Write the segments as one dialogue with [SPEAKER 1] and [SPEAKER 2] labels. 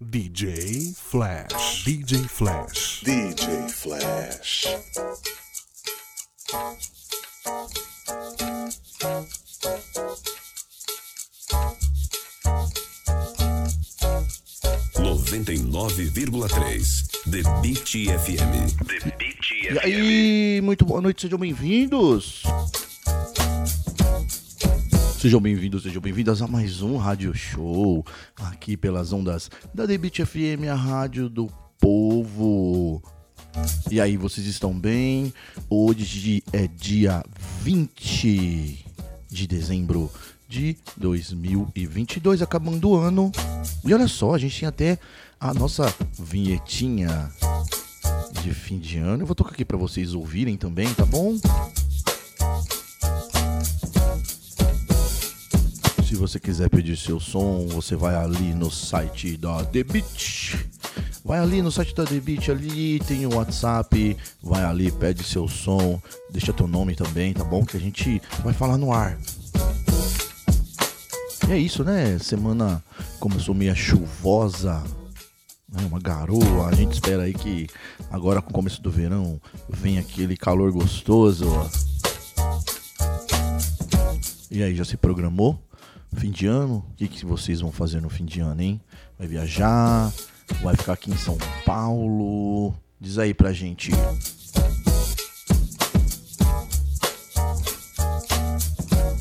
[SPEAKER 1] DJ Flash. DJ Flash.
[SPEAKER 2] DJ Flash.
[SPEAKER 3] Noventa e nove vírgula três The Beat FM. The Beat
[SPEAKER 4] E
[SPEAKER 3] FM.
[SPEAKER 4] aí, muito boa noite, sejam bem-vindos. Sejam bem-vindos, sejam bem-vindas a mais um rádio show aqui pelas ondas da Debit FM, a rádio do povo. E aí, vocês estão bem? Hoje é dia 20 de dezembro de 2022, acabando o ano. E olha só, a gente tem até a nossa vinhetinha de fim de ano. Eu vou tocar aqui pra vocês ouvirem também, tá bom? Se você quiser pedir seu som, você vai ali no site da The Beat. Vai ali no site da The Beat, ali tem o WhatsApp. Vai ali, pede seu som, deixa teu nome também, tá bom? Que a gente vai falar no ar. E é isso, né? Semana começou meio chuvosa, né, uma garoa. A gente espera aí que agora com o começo do verão venha aquele calor gostoso. E aí, já se programou? Fim de ano? O que, que vocês vão fazer no fim de ano, hein? Vai viajar? Vai ficar aqui em São Paulo? Diz aí pra gente.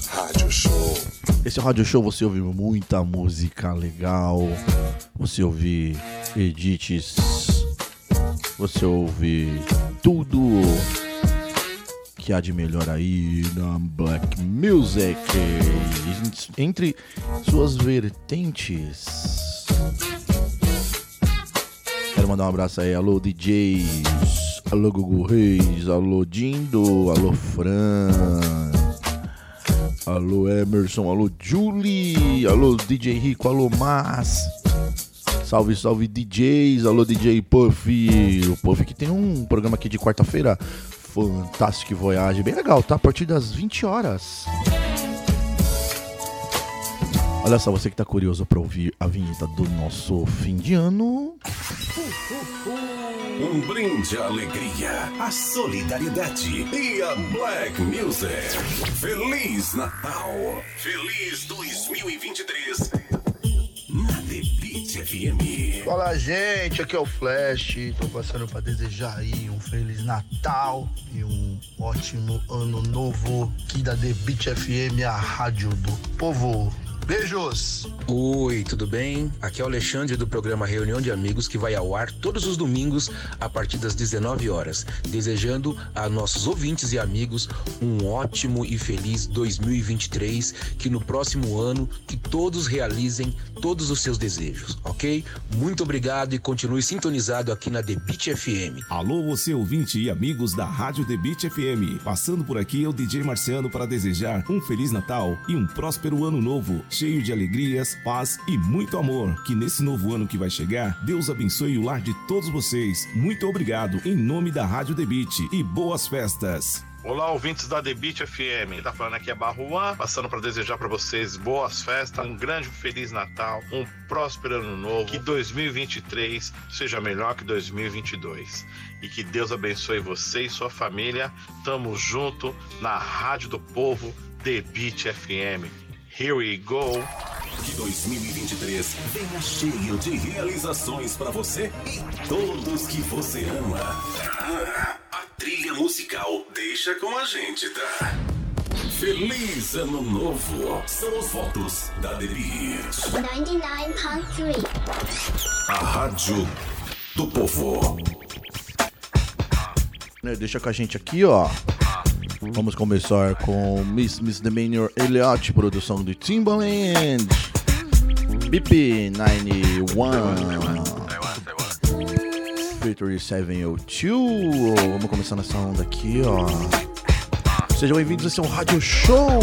[SPEAKER 2] Rádio Show.
[SPEAKER 4] Esse é o Rádio Show você ouve muita música legal. Você ouve edits. Você ouve tudo que há de melhor aí na Black Music. Entre suas vertentes. Quero mandar um abraço aí, alô DJs, alô Gugu Reis, alô Dindo, alô Fran. Alô Emerson, alô Julie, alô DJ Rico, alô Mas. Salve, salve DJs, alô DJ Puff. O Puff que tem um programa aqui de quarta-feira, Fantástico Voyage, bem legal, tá? A partir das 20 horas. Olha só, você que tá curioso pra ouvir a vinheta do nosso fim de ano.
[SPEAKER 3] Um brinde à alegria, à solidariedade e à Black Music. Feliz Natal! Feliz 2023! Na The Beat FM.
[SPEAKER 5] Fala gente, aqui é o Flash. Tô passando pra desejar aí um feliz Natal e um ótimo ano novo aqui da The Beat FM, a rádio do povo. Beijos!
[SPEAKER 6] Oi, tudo bem? Aqui é o Alexandre do programa Reunião de Amigos que vai ao ar todos os domingos a partir das 19 horas, desejando a nossos ouvintes e amigos um ótimo e feliz 2023, que no próximo ano que todos realizem todos os seus desejos, ok? Muito obrigado e continue sintonizado aqui na The Beat FM.
[SPEAKER 7] Alô, você ouvinte e amigos da Rádio The Beat FM. Passando por aqui é o DJ Marciano para desejar um Feliz Natal e um próspero ano novo, cheio de alegrias, paz e muito amor. Que nesse novo ano que vai chegar, Deus abençoe o lar de todos vocês. Muito obrigado em nome da Rádio Beat e boas festas.
[SPEAKER 8] Olá, ouvintes da Beat FM. Tá falando aqui é Barruan, passando para desejar para vocês boas festas, um grande feliz Natal, um próspero ano novo, que 2023 seja melhor que 2022 e que Deus abençoe você e sua família. Tamo junto na Rádio do Povo, Beat FM. Here we go.
[SPEAKER 3] Que 2023 venha cheio de realizações para você e todos que você ama. Ah, a trilha musical deixa com a gente, tá? Feliz Ano Novo! São os votos da The Beat.
[SPEAKER 9] 99.3.
[SPEAKER 3] A Rádio do Povo.
[SPEAKER 4] né? Deixa com a gente aqui, ó. Vamos começar com Miss Misdemeanor Elliott, produção de Timbaland. BP 91. Victory 702. Vamos começar nessa onda aqui, ó. Sejam bem-vindos a esse é rádio show.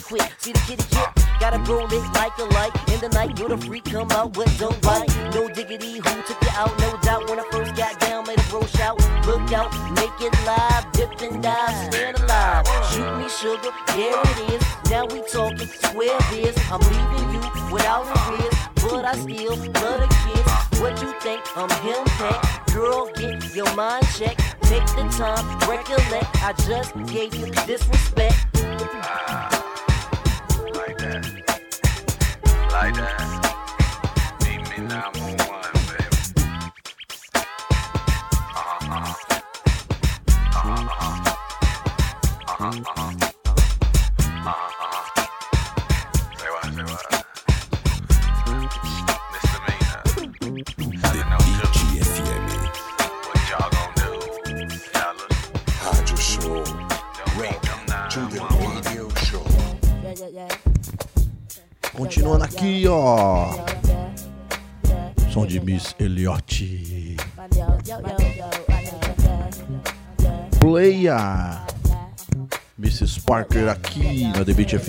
[SPEAKER 10] quick. See the kitty hit, gotta roll it like a light. In the night, you're the freak, come out what don't bite? No diggity, who took you out? No doubt when I first got down, made a bro shout. Look out, make it live, dip and dive, stand alive. Shoot me sugar, there it is. Now we talking, square this. I'm leaving you without a riz, but I still love again. What you think? I'm him, tech. Girl, get your mind checked. Take the time, recollect. I just gave you
[SPEAKER 11] this one.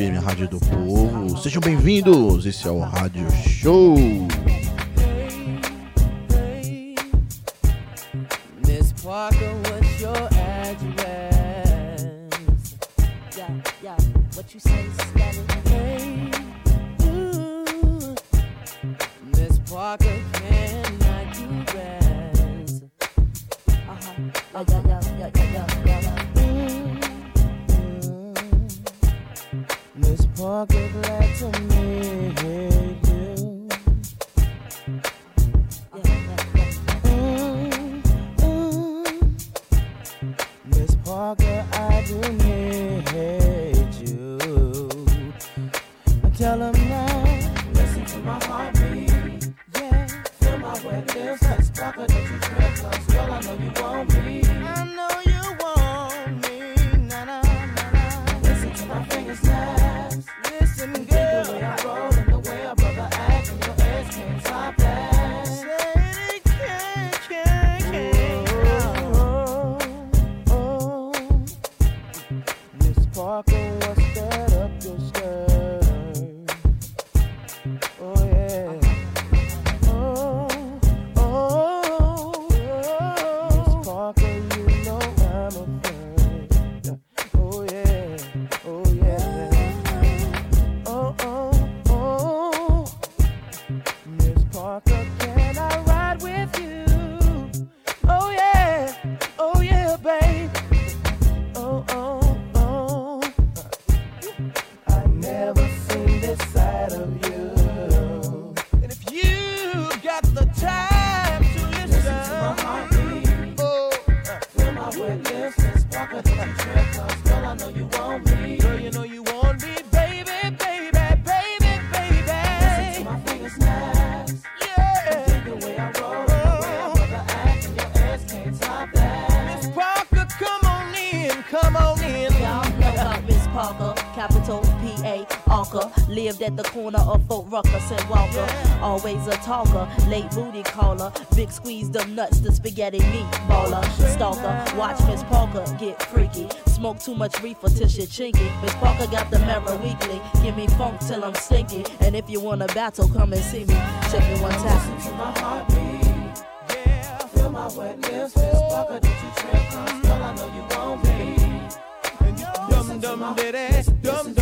[SPEAKER 12] Rádio
[SPEAKER 4] do Povo. Sejam bem-vindos, esse é o Rádio Show.
[SPEAKER 13] love you. Fort Ruckus and Walker. Always a talker, late booty caller. Big squeeze the nuts, the spaghetti meatballer. Stalker, watch Miss Parker get freaky. Smoke too much reefer till she chinky. Miss Parker got the mirror weekly. Give me funk till I'm stinky. And if you want a battle, come and see me. Check me one time.
[SPEAKER 14] Listen to my heartbeat. Yeah. Feel my wetness. Miss Parker, did you trip? Girl, I know you want me. dumb, dumb, dum dumb.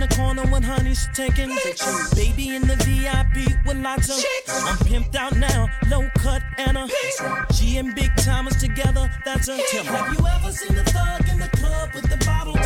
[SPEAKER 14] The
[SPEAKER 15] corner when honey's taking. Baby in the VIP with lots of. I'm pimped out now, low cut and a G and big timers together. That's a tip. Have you ever seen a thug in the club with the bottle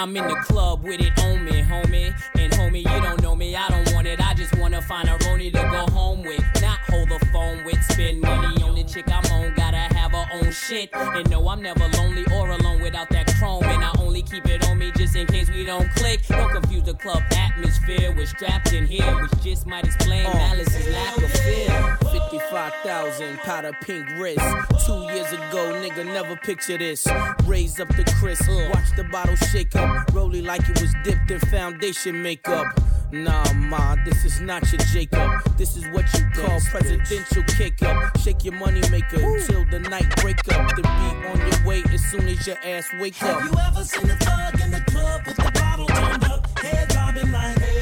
[SPEAKER 16] I'm in the club with it on me, homie. And homie, you don't know me, I don't want it. I just wanna find a Roni to go home with. Not hold the phone with, spend money on the chick I'm on. Gotta have her own shit. And no, I'm never lonely or alone without that chrome. And I only keep it on me just in case we don't click. Don't confuse the club atmosphere. We're strapped in here, which just might explain uh. Malice's lack of fear.
[SPEAKER 17] 55,000 powder pink wrist. Two years ago, nigga, never picture this. Raise up the crisp, watch the bottle shake up. Rolly like it was dipped in foundation makeup. Nah, ma, this is not your Jacob. This is what you call presidential kick up. Shake your money maker till the night break up. The beat on your way as soon as your ass wake up.
[SPEAKER 15] Have you ever seen a thug in the club with the bottle turned up, head bobbing like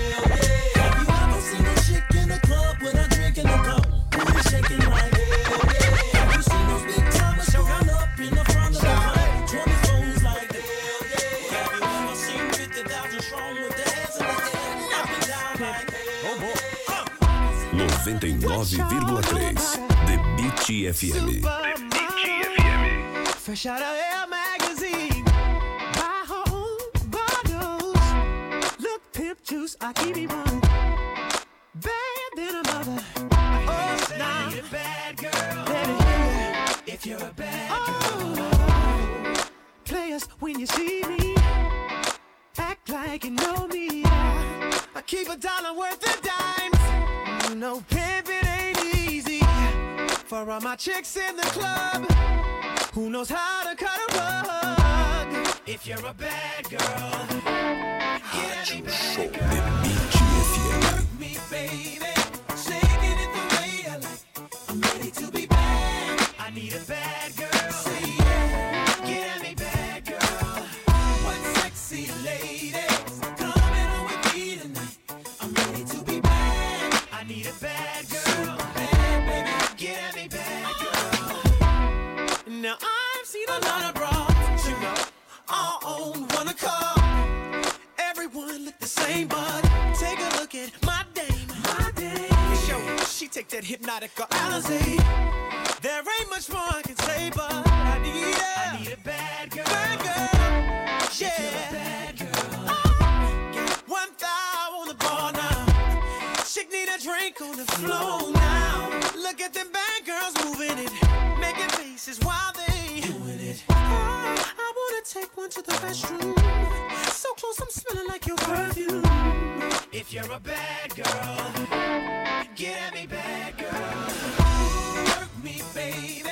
[SPEAKER 3] 99,3 The Beat FM.
[SPEAKER 18] Fresh out of Air magazine. Buy her own bottles. Look, pimp juice, I keep it running. Bad than a mother. Oh, now. bad girl. Baby, if you're a bad girl. Players, when you see me, act like you know me. I keep a dollar worth of dimes. You know, pimping ain't easy. For all my chicks in the club. Who knows how to cut a rug? If you're a bad girl, get me bad girl. Me, baby, shaking it the way I like. I'm ready to be bad. I need a bad girl. On the border. She takes that hypnotic allergy. There ain't much more I can say, but I need a bad girl. Yeah, oh. one thigh on the bar now. She needs a drink on the floor now. Look at them bad girls moving it, making faces while they take one to the restroom. So close, I'm smelling like your perfume. If you're a bad girl, get at me, bad girl. Work me, baby.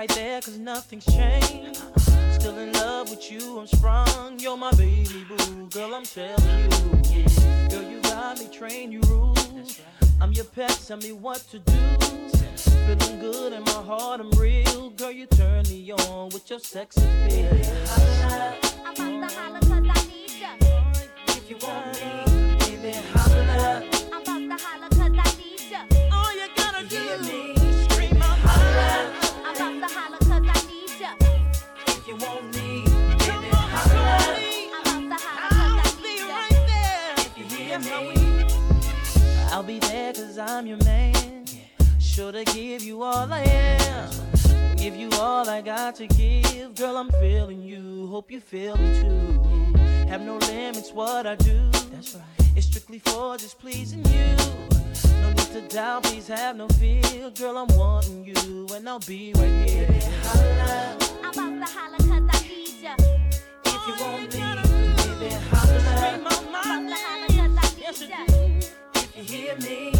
[SPEAKER 14] right there, cause nothing's changed. Still in love with you, I'm sprung. You're my baby boo, girl, I'm telling you. Girl, you got me, trained. you rule. I'm your pet, tell me what to do. Feeling good in my heart, I'm real. Girl, you turn me on with your sex appeal.
[SPEAKER 19] I'm about to holler cause I need
[SPEAKER 14] you. If you want me.
[SPEAKER 19] I'm
[SPEAKER 14] your man. Sure to give you all I am. Give you all I got to give. Girl, I'm feeling you. Hope you feel me too. Have no limits, what I do. That's right. It's strictly for just pleasing you. No need to doubt, please have no fear. Girl, I'm wanting you, and I'll be right here. Holla.
[SPEAKER 19] I'm about to
[SPEAKER 14] holla
[SPEAKER 19] cause I need ya.
[SPEAKER 14] If you oh, want you me, baby, holla.
[SPEAKER 19] Yes,
[SPEAKER 14] if you hear me.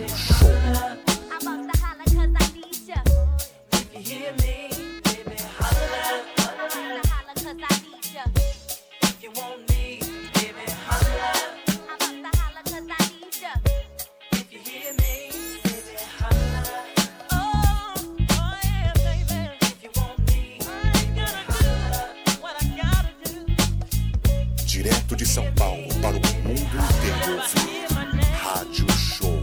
[SPEAKER 19] you
[SPEAKER 2] sure?
[SPEAKER 19] I'm about to holler cause I need
[SPEAKER 20] you. If you hear me.
[SPEAKER 2] Live Rádio Show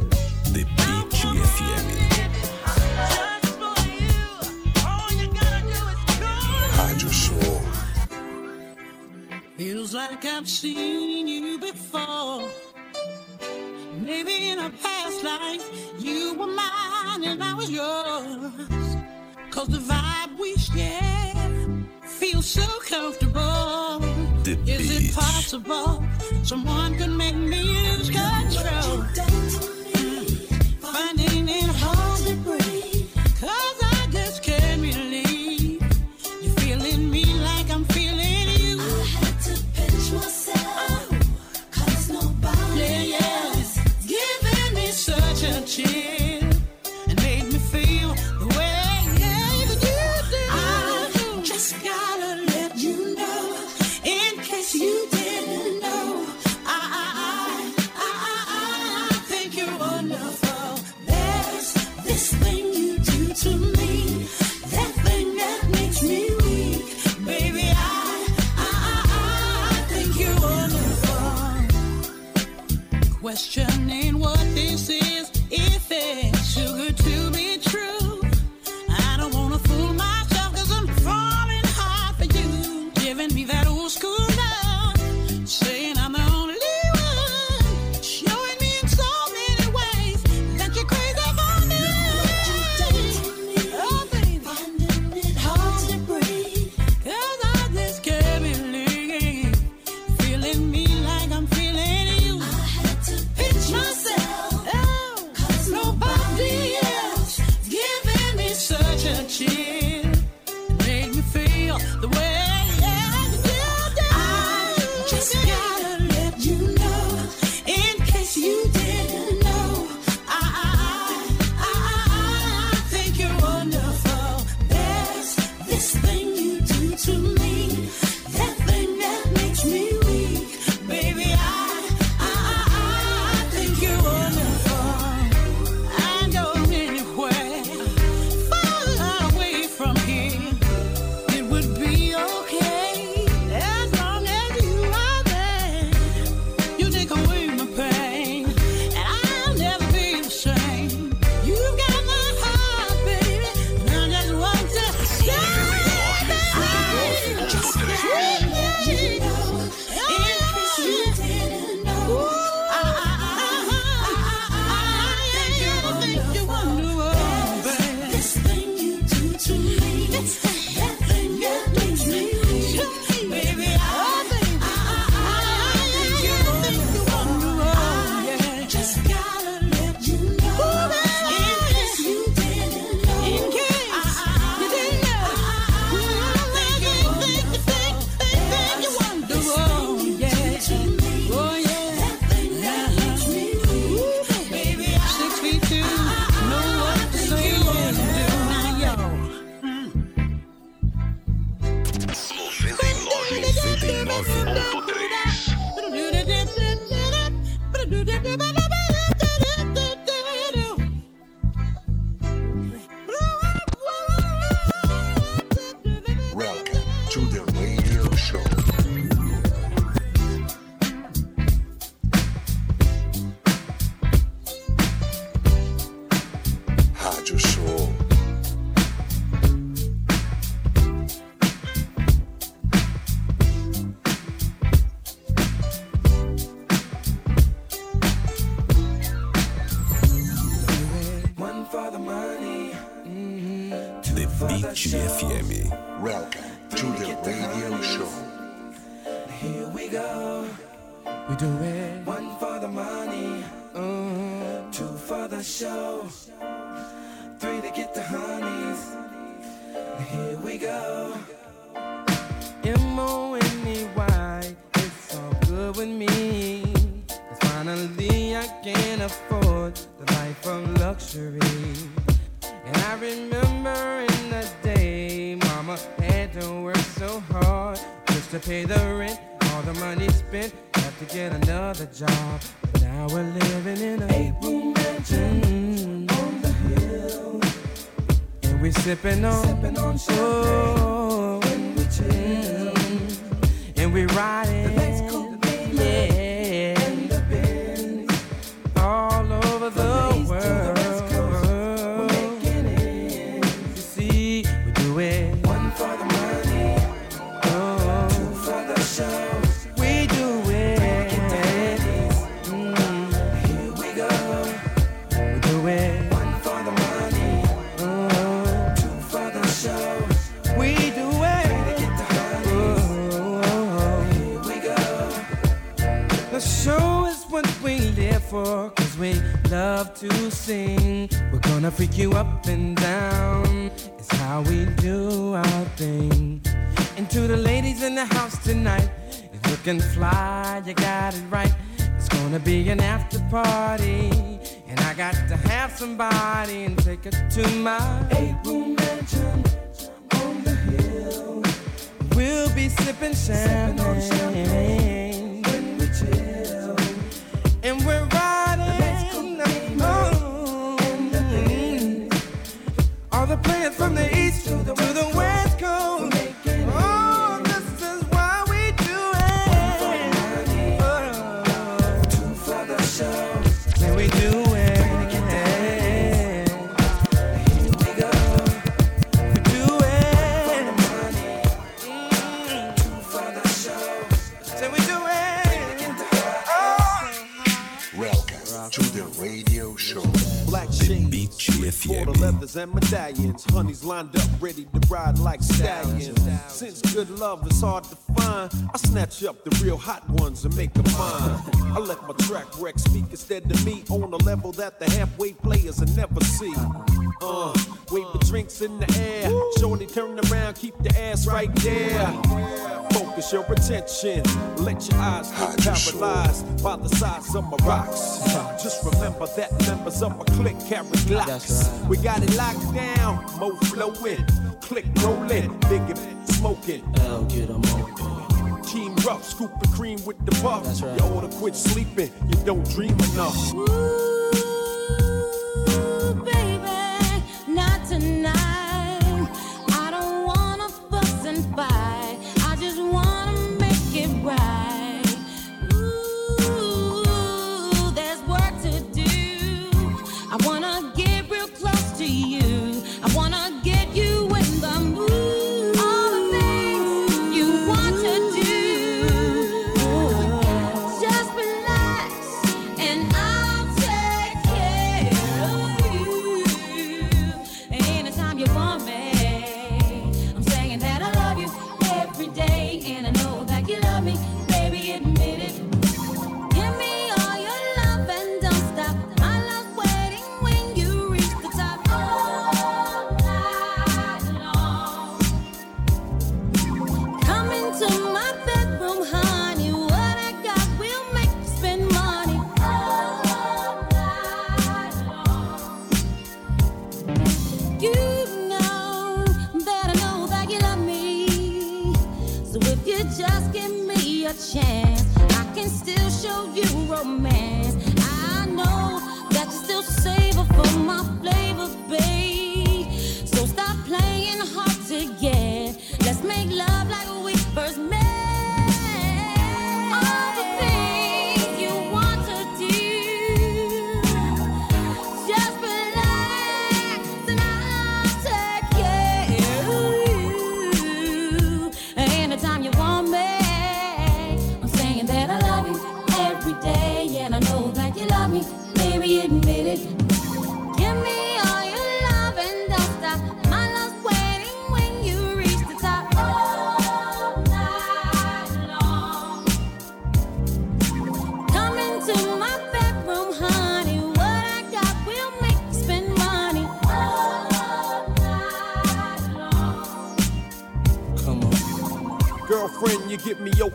[SPEAKER 7] The Beat FM.
[SPEAKER 2] Rádio Show.
[SPEAKER 15] Feels like I've seen you before. Maybe in a past life you were mine and I was yours. Cause the vibe we share feels so comfortable. Is it possible? Someone could make me lose control. Mm. Finding it hard to breathe. questioning what
[SPEAKER 21] riding. love to sing. We're gonna freak you up and down. It's how we do our thing. And to the ladies in the house tonight, if you can fly, you got it right. It's gonna be an after party. And I got to have somebody and take it to my eight room mansion on the hill. We'll be sipping champagne, sipping champagne when we chill. And we're riding. playing from the the
[SPEAKER 22] leathers and medallions. Honeys lined up, ready to ride like stallions. Since good love is hard to I snatch up the real hot ones and make them mine. I let my track wreck speak instead to me on a level that the halfway players will never see. Uh, wait for drinks in the air. Shorty turn around, keep the ass right there. Focus your attention. Let your eyes get paralyzed by the size of my rocks. Just remember that members of my clique carry locks. We got it locked down, mo flowin' click rolling, biggin', smoking. I'll get them open. Team rough, scoop the cream with the buff. Right. You oughta quit sleeping, you don't dream enough.
[SPEAKER 23] Woo.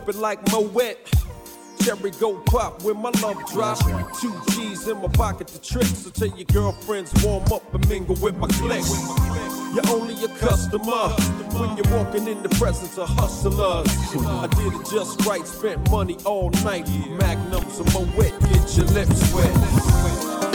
[SPEAKER 23] sipping like
[SPEAKER 24] Moet. Cherry go pop when my love drop. Two G's in my pocket to trick. So tell your girlfriends warm up and mingle with my clique. You're only a customer when you're walking in the presence of hustlers. I did it just right, spent money all night. Magnums and Moet, get your lips wet.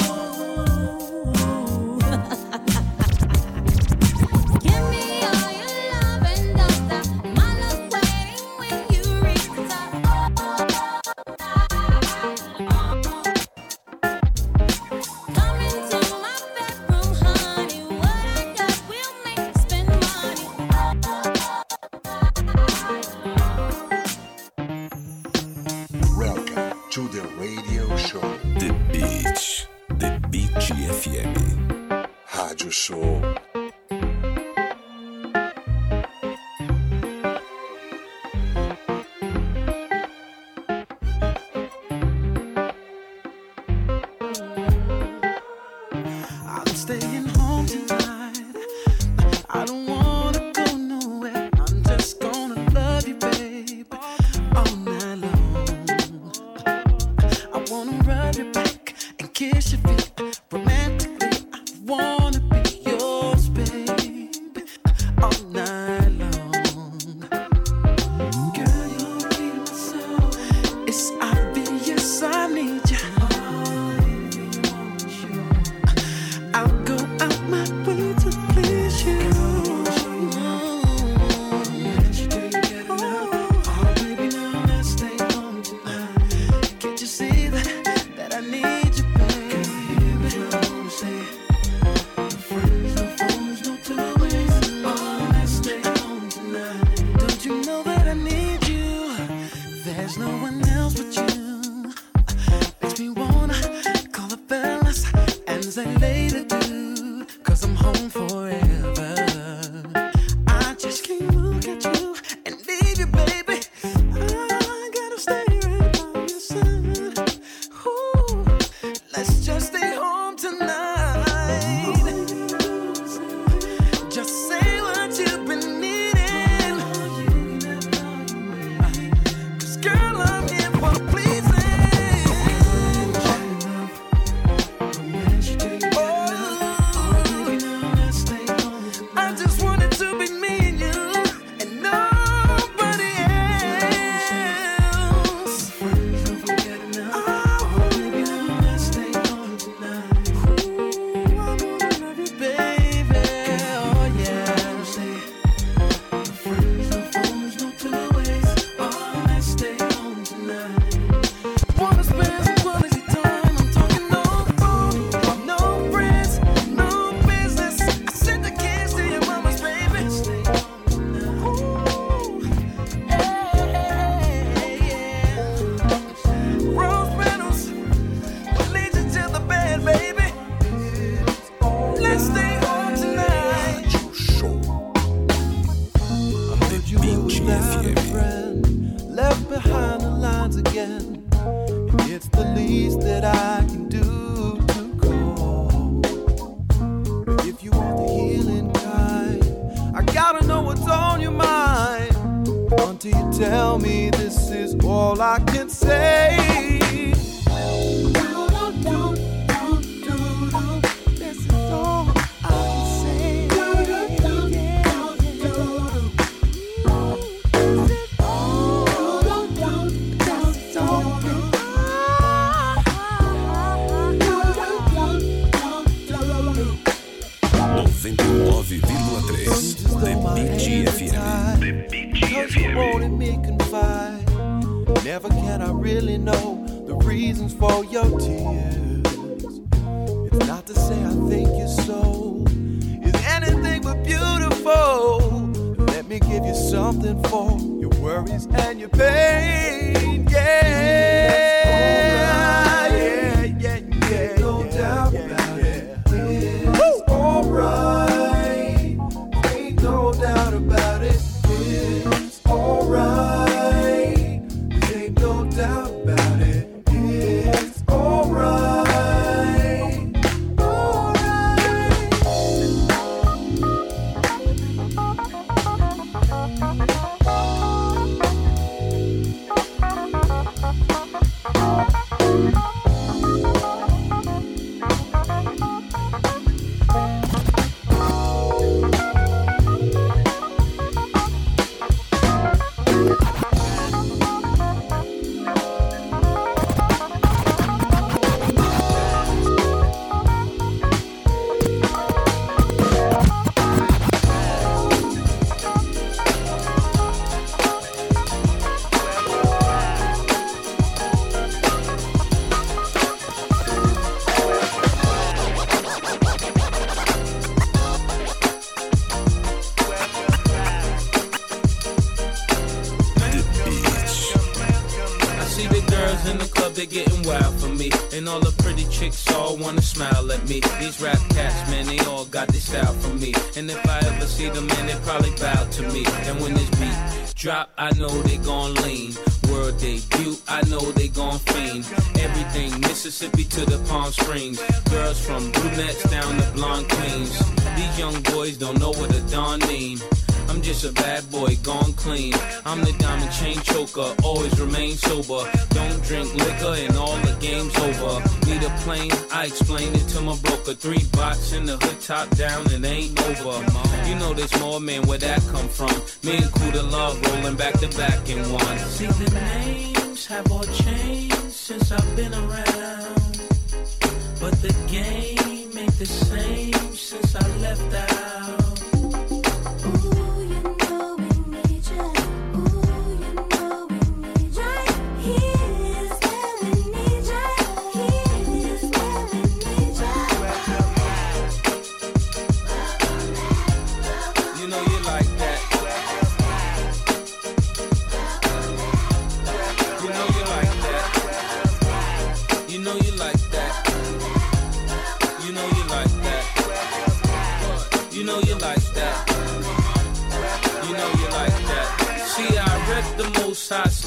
[SPEAKER 15] I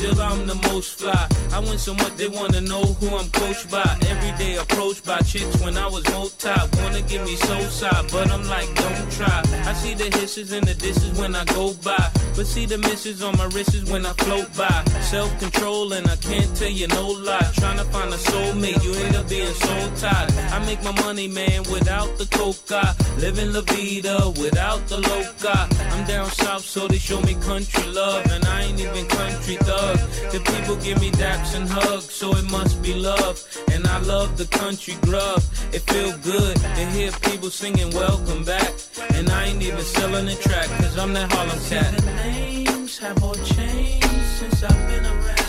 [SPEAKER 25] still I'm the most fly. I win so much they wanna know who I'm coached by. Every day approached by chicks when I was multi. Wanna give me soul side, but I'm like, don't try. I see the hisses and the disses when I go by. But see the misses on my wrists when I float by. Self control and I can't tell you no lie. Trying to find a soulmate, you end up being soul tied. I make my money, man, without the coca. Living la vida without the loca. I'm down south, so they show me country love. And I ain't even country thug. The people give me daps and hugs, so it must be love. And I love the country grub. It feel good to hear people singing welcome back. And I ain't even selling the track, cause I'm that Harlem cat. The names have all changed since I've been around.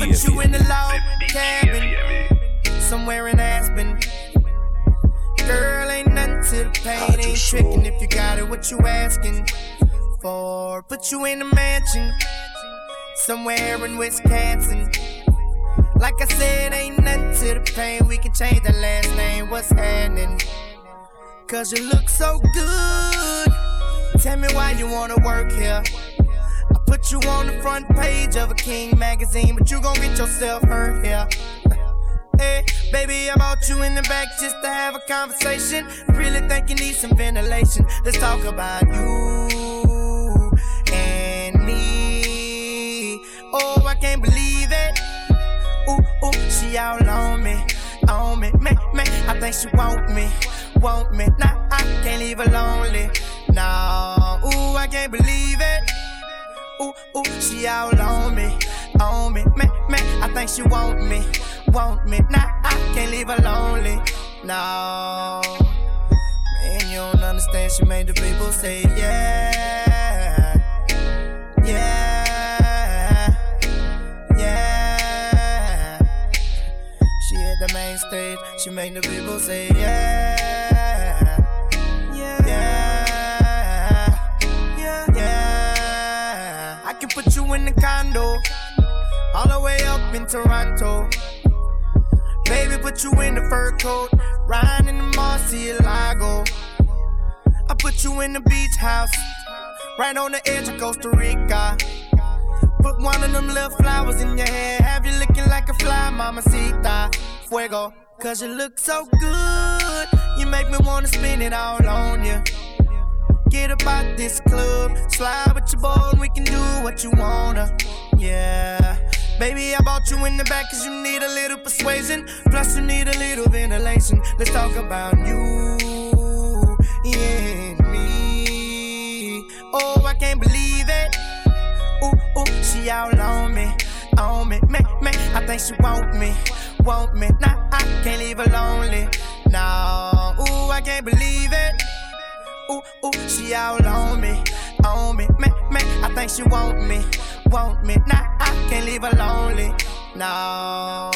[SPEAKER 25] The
[SPEAKER 26] I
[SPEAKER 7] Beat
[SPEAKER 26] can put you in the log cabin, somewhere in Aspen. Girl, ain't nothing to the pain, ain't tricking if you got it, what you asking for? Put you in the mansion, somewhere in Wisconsin. Like I said, ain't nothing to the pain, we can change the last name, what's happening? Cause you look so good. Tell me why you wanna work here. Put you on the front page of a King magazine, but you gon' get yourself hurt here. Hey, baby, I brought you in the back just to have a conversation. Really think you need some ventilation. Let's talk about you and me. Oh, I can't believe it. Ooh, ooh, she all on me, on me, me, me. I think she want me, want me. Nah, I can't leave her lonely. Nah, ooh, I can't believe it. Ooh, ooh, she all on me, on me, me, me. I think she want me, want me. Nah, I can't leave her lonely. No, man, you don't understand. She made the people say yeah, yeah, yeah. She hit the main stage. She made the people say yeah, you in the condo, all the way up in Toronto. Baby, put you in the fur coat, riding in the Murcielago. I put you in the beach house, right on the edge of Costa Rica. Put one of them little flowers in your hair, have you looking like a fly, mamacita. Fuego, cause you look so good. You make me wanna spin it all on you. Get up out this club, slide with your boy, and we can do what you wanna. Yeah. Baby, I bought you in the back cause you need a little persuasion. Plus, you need a little ventilation. Let's talk about you and me. Oh, I can't believe it. Ooh, ooh, she all on me, on me, me, me. I think she want me, want me. Nah, I can't leave her lonely. No, ooh, I can't believe it. Ooh, ooh, she all on me, on me, man, man. I think she want me, want me. Nah, I can't leave her lonely. No.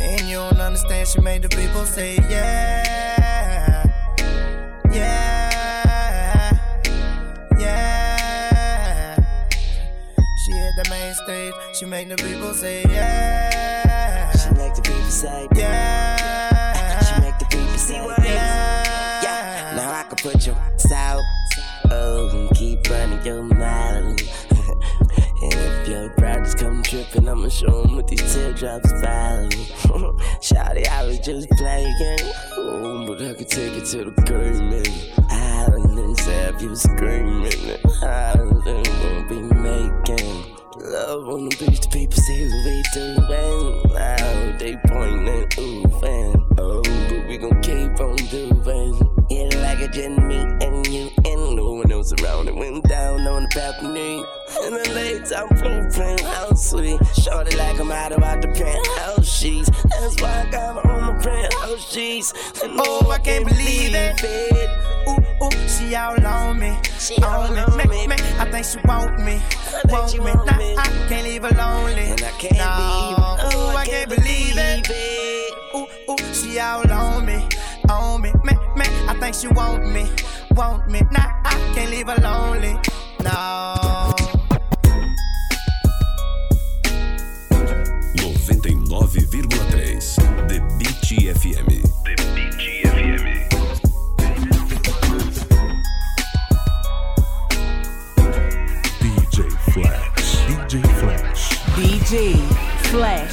[SPEAKER 26] Man, you don't understand. She made the people say yeah, yeah, yeah. She hit the main stage. She made the people say yeah.
[SPEAKER 27] She make the people say
[SPEAKER 26] yeah.
[SPEAKER 27] South. Oh, keep running your mouth. And if your brothers come tripping, I'ma show 'em what these teardrops follow. Shawty, I was just playing. Oh, but I could take it to the green Island and have you screaming. Island won't be making. Love on the beach, the people say what we doing. Now they pointing, ooh, and oh, but we gon' keep on doing. Yeah, like a just me and you and no one else around. It went down on the balcony. And the late time blueprint, how sweet. Shorty like I'm out about the penthouse sheets. That's why I got her on my penthouse sheets. And
[SPEAKER 26] Oh, I can't believe it. Ooh, ooh, she all on me.
[SPEAKER 27] She
[SPEAKER 26] on
[SPEAKER 27] all
[SPEAKER 26] me.
[SPEAKER 27] on
[SPEAKER 26] Me,
[SPEAKER 27] me.
[SPEAKER 26] me. I think she want me. Want
[SPEAKER 27] she
[SPEAKER 26] me.
[SPEAKER 27] want
[SPEAKER 26] Nah,
[SPEAKER 27] me.
[SPEAKER 26] I can't leave her lonely.
[SPEAKER 27] And I can't
[SPEAKER 26] no.
[SPEAKER 27] believe it.
[SPEAKER 26] Ooh, oh, I can't believe it. Ooh, ooh, she all on me. On me. Me, me. I think she want me. Want me. Nah, I can't leave her lonely. No.
[SPEAKER 3] 99,3 The Beat FM. The Beat FM.
[SPEAKER 2] DJ Flash. DJ Flash.
[SPEAKER 28] DJ Flash.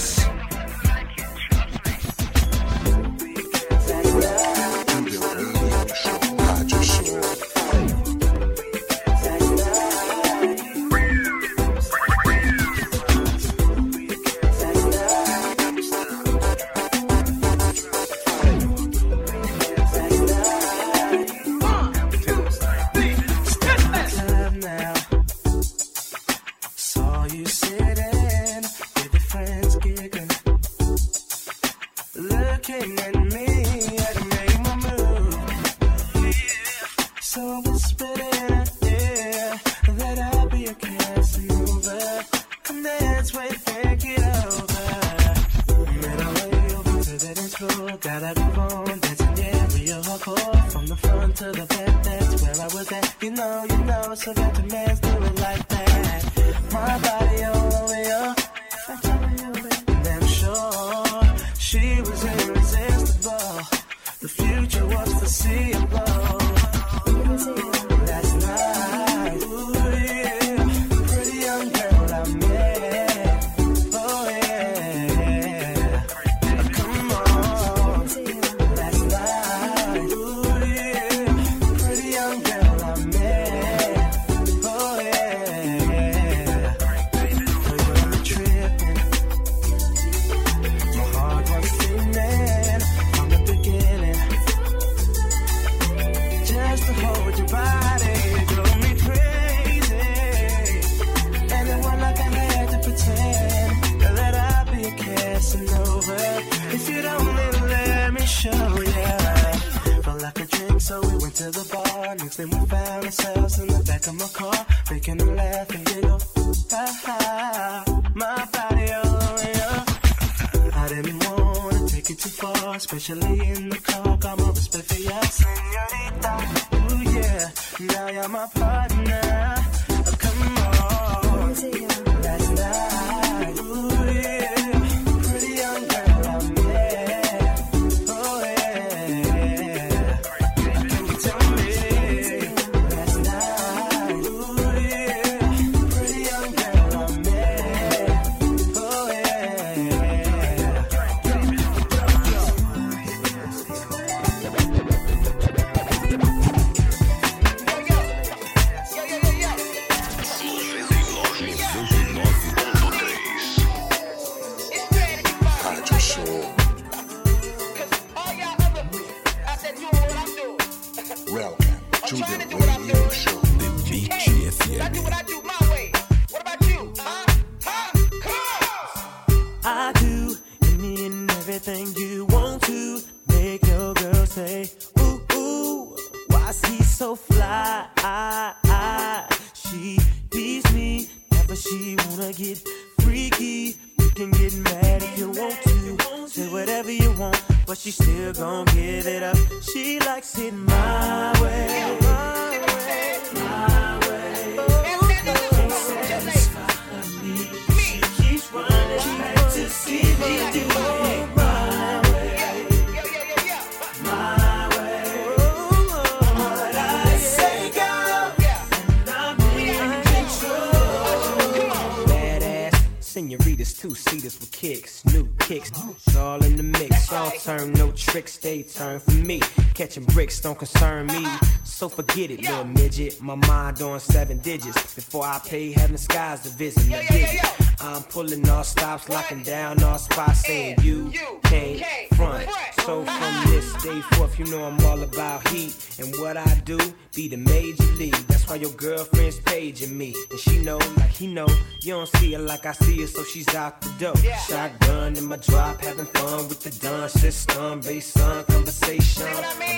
[SPEAKER 15] Don't
[SPEAKER 29] concern me, so forget it, little midget. My mind on seven digits. Before I pay, heaven skies to visit. I'm pulling all stops, locking down all spots, saying you can't front. So from this day forth, you know I'm all about heat. And what I do, be the major league. That's why your girlfriend's paging me. And she know, like he know, you don't see her like I see her, so she's out the door. Shotgun in my drop, having fun with the dun system. Based on conversation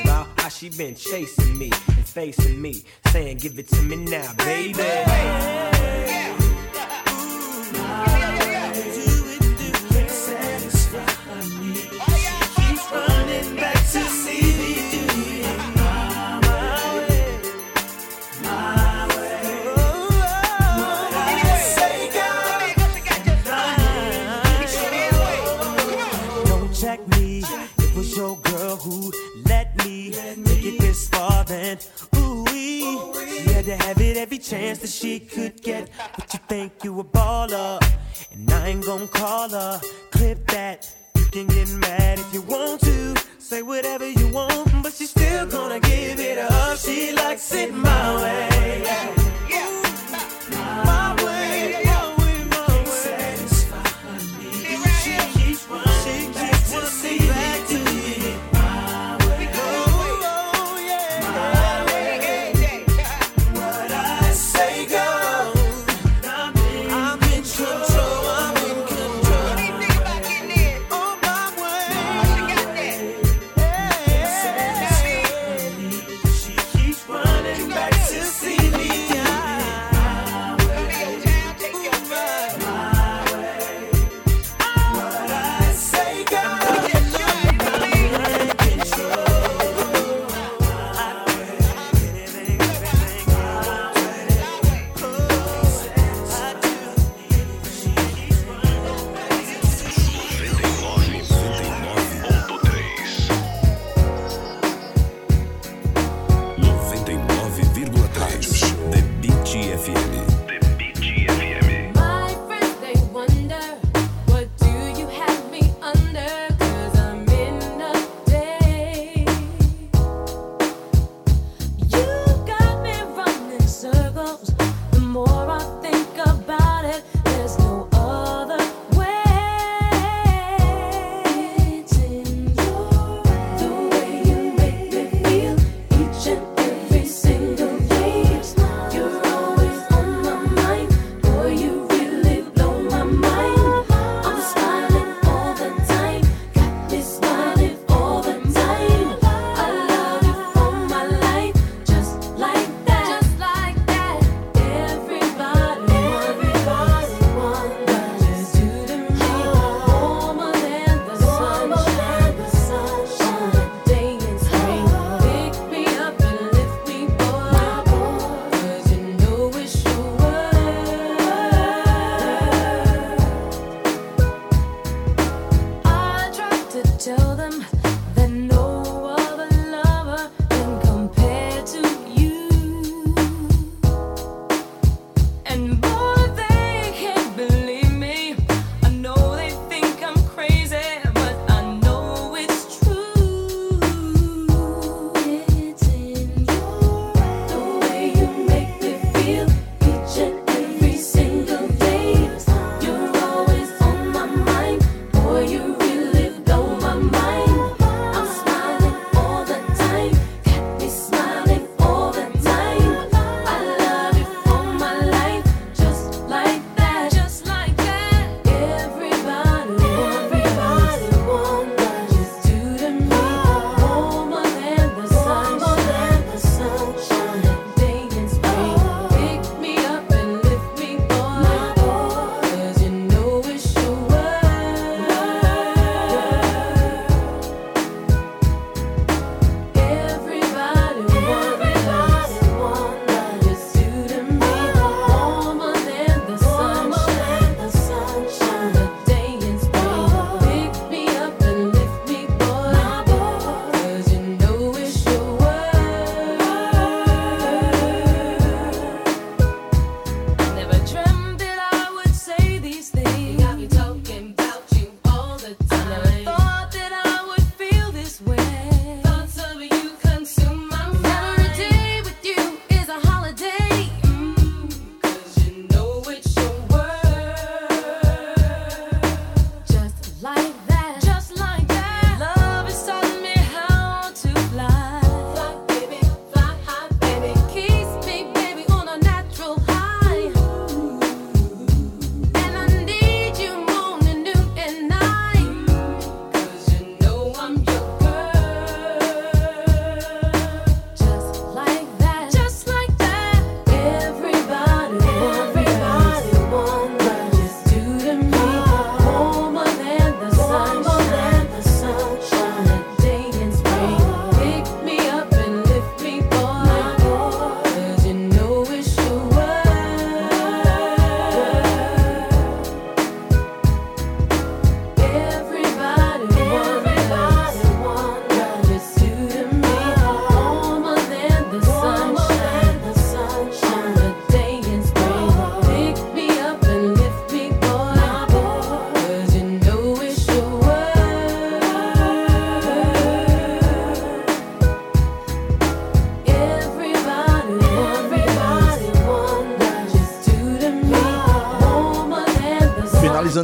[SPEAKER 29] about how she been chasing me and facing me. Saying, give it to me now, baby.
[SPEAKER 14] Me. Do it was your girl who let me take it this far. Then, ooh wee, she had to have it every chance that she could get. But you think you a baller, and I ain't gon' call her. Clip that. You can get mad if you want to. Say whatever you want, but she's still gonna give it up. She likes it my way.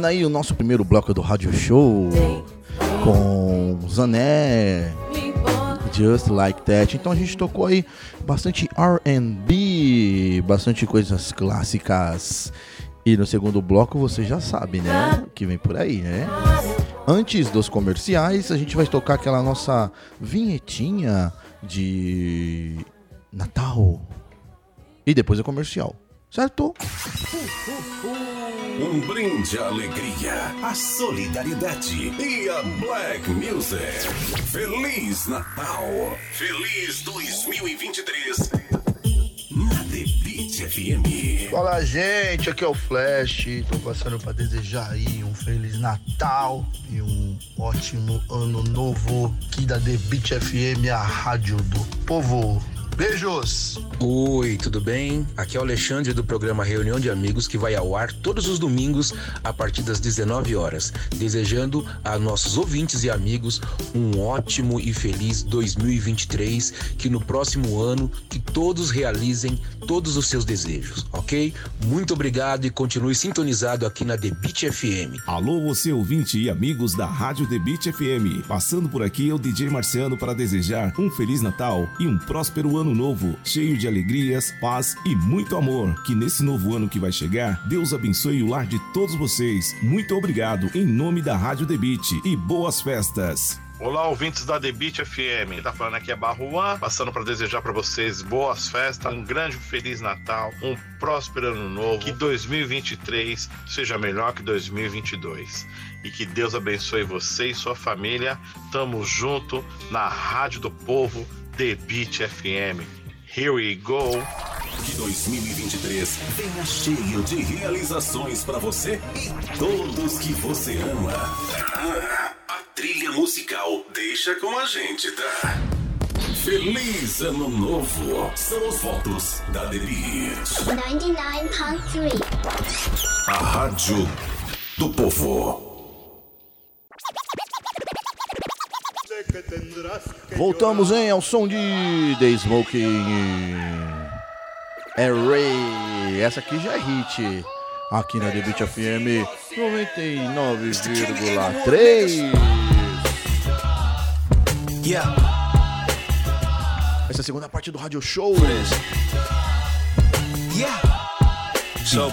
[SPEAKER 4] Aí o nosso primeiro bloco do Rádio Show com Zané, Just Like That. Então a gente tocou aí bastante R&B, bastante coisas clássicas. E no segundo bloco você já sabe, né? Que vem por aí, né? Antes dos comerciais, a gente vai tocar aquela nossa vinhetinha de Natal. E depois é comercial, certo?
[SPEAKER 3] Um brinde à alegria, à solidariedade e a Black Music. Feliz Natal! Feliz 2023 na The Beat FM.
[SPEAKER 30] Fala gente, aqui é o Flash. Tô passando pra desejar aí um feliz Natal e um ótimo ano novo aqui da The Beat FM, a rádio do povo. Beijos!
[SPEAKER 6] Oi, tudo bem? Aqui é o Alexandre do programa Reunião de Amigos que vai ao ar todos os domingos a partir das 19 horas. Desejando a nossos ouvintes e amigos um ótimo e feliz 2023, que no próximo ano que todos realizem todos os seus desejos, ok? Muito obrigado e continue sintonizado aqui na The Beat FM.
[SPEAKER 7] Alô, você ouvinte e amigos da Rádio The Beat FM. Passando por aqui é o DJ Marciano para desejar um Feliz Natal e um próspero ano novo, cheio de alegrias, paz e muito amor. Que nesse novo ano que vai chegar, Deus abençoe o lar de todos vocês. Muito obrigado em nome da Rádio Beat e boas festas.
[SPEAKER 31] Olá, ouvintes da Beat FM. Tá falando aqui é Barruan, passando para desejar para vocês boas festas, um grande feliz Natal, um próspero ano novo, que 2023 seja melhor que 2022 e que Deus abençoe você e sua família. Tamo junto na Rádio do Povo, The Beat FM. Here we go.
[SPEAKER 3] Que 2023 venha cheio de realizações para você e todos que você ama. Ah, a trilha musical deixa com a gente, tá? Feliz Ano Novo! São os votos da The Beat.
[SPEAKER 19] 99.3.
[SPEAKER 3] A Rádio do Povo.
[SPEAKER 4] Voltamos, hein, ao som de The Smoking Array. Essa aqui já é hit. Aqui na The Beat FM 99,3.
[SPEAKER 32] Yeah.
[SPEAKER 4] Essa é a segunda parte do Radio Show.
[SPEAKER 32] Yeah. So,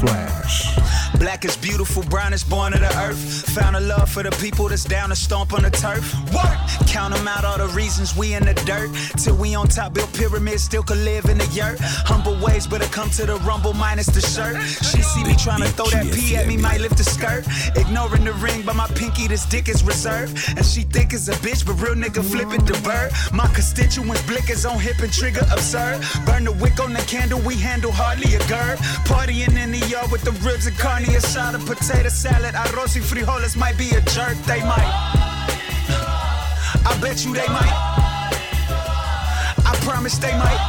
[SPEAKER 32] Flash. Black is beautiful, brown is born of the earth. Found a love for the people that's down to stomp on the turf. What? Count them out, all the reasons we in the dirt. Till we on top, built pyramids, still could live in the yurt. Humble ways, but I come to the rumble minus the shirt. She see me trying to throw that P at me, might lift the skirt. Ignoring the ring, but my pinky, this dick is reserved. And she think it's a bitch, but real nigga flip it the bird. My constituents blick is on hip and trigger absurd. Burn the wick on the candle, we handle hardly a gird. Partying in the yard with the ribs and carne a shot of potato salad. Arroz y frijoles might be a jerk, they might. I bet you they might. I promise they might.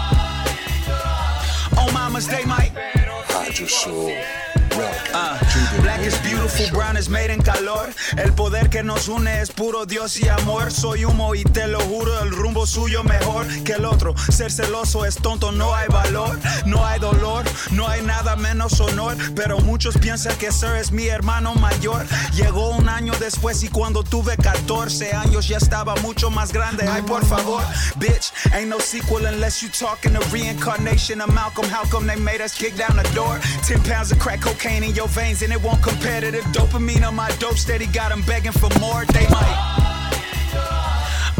[SPEAKER 32] Oh, mamas, they might.
[SPEAKER 2] Show.
[SPEAKER 32] Ah, black is beautiful, brown is made en calor. El poder que nos une es puro Dios y amor. Soy humo y te lo juro, el rumbo suyo mejor que el otro. Ser celoso es tonto, no hay valor, no hay dolor, no hay nada menos honor. Pero muchos piensan que Sir es mi hermano mayor. Llegó un año después y cuando tuve 14 años ya estaba mucho más grande. Ay, por favor, bitch, ain't no sequel unless you talking the reincarnation of Malcolm. How come they made us kick down the door? 10 pounds of crack cocaine in your veins and it won't compare to the dopamine on my dope steady. Got 'em begging for more. They might.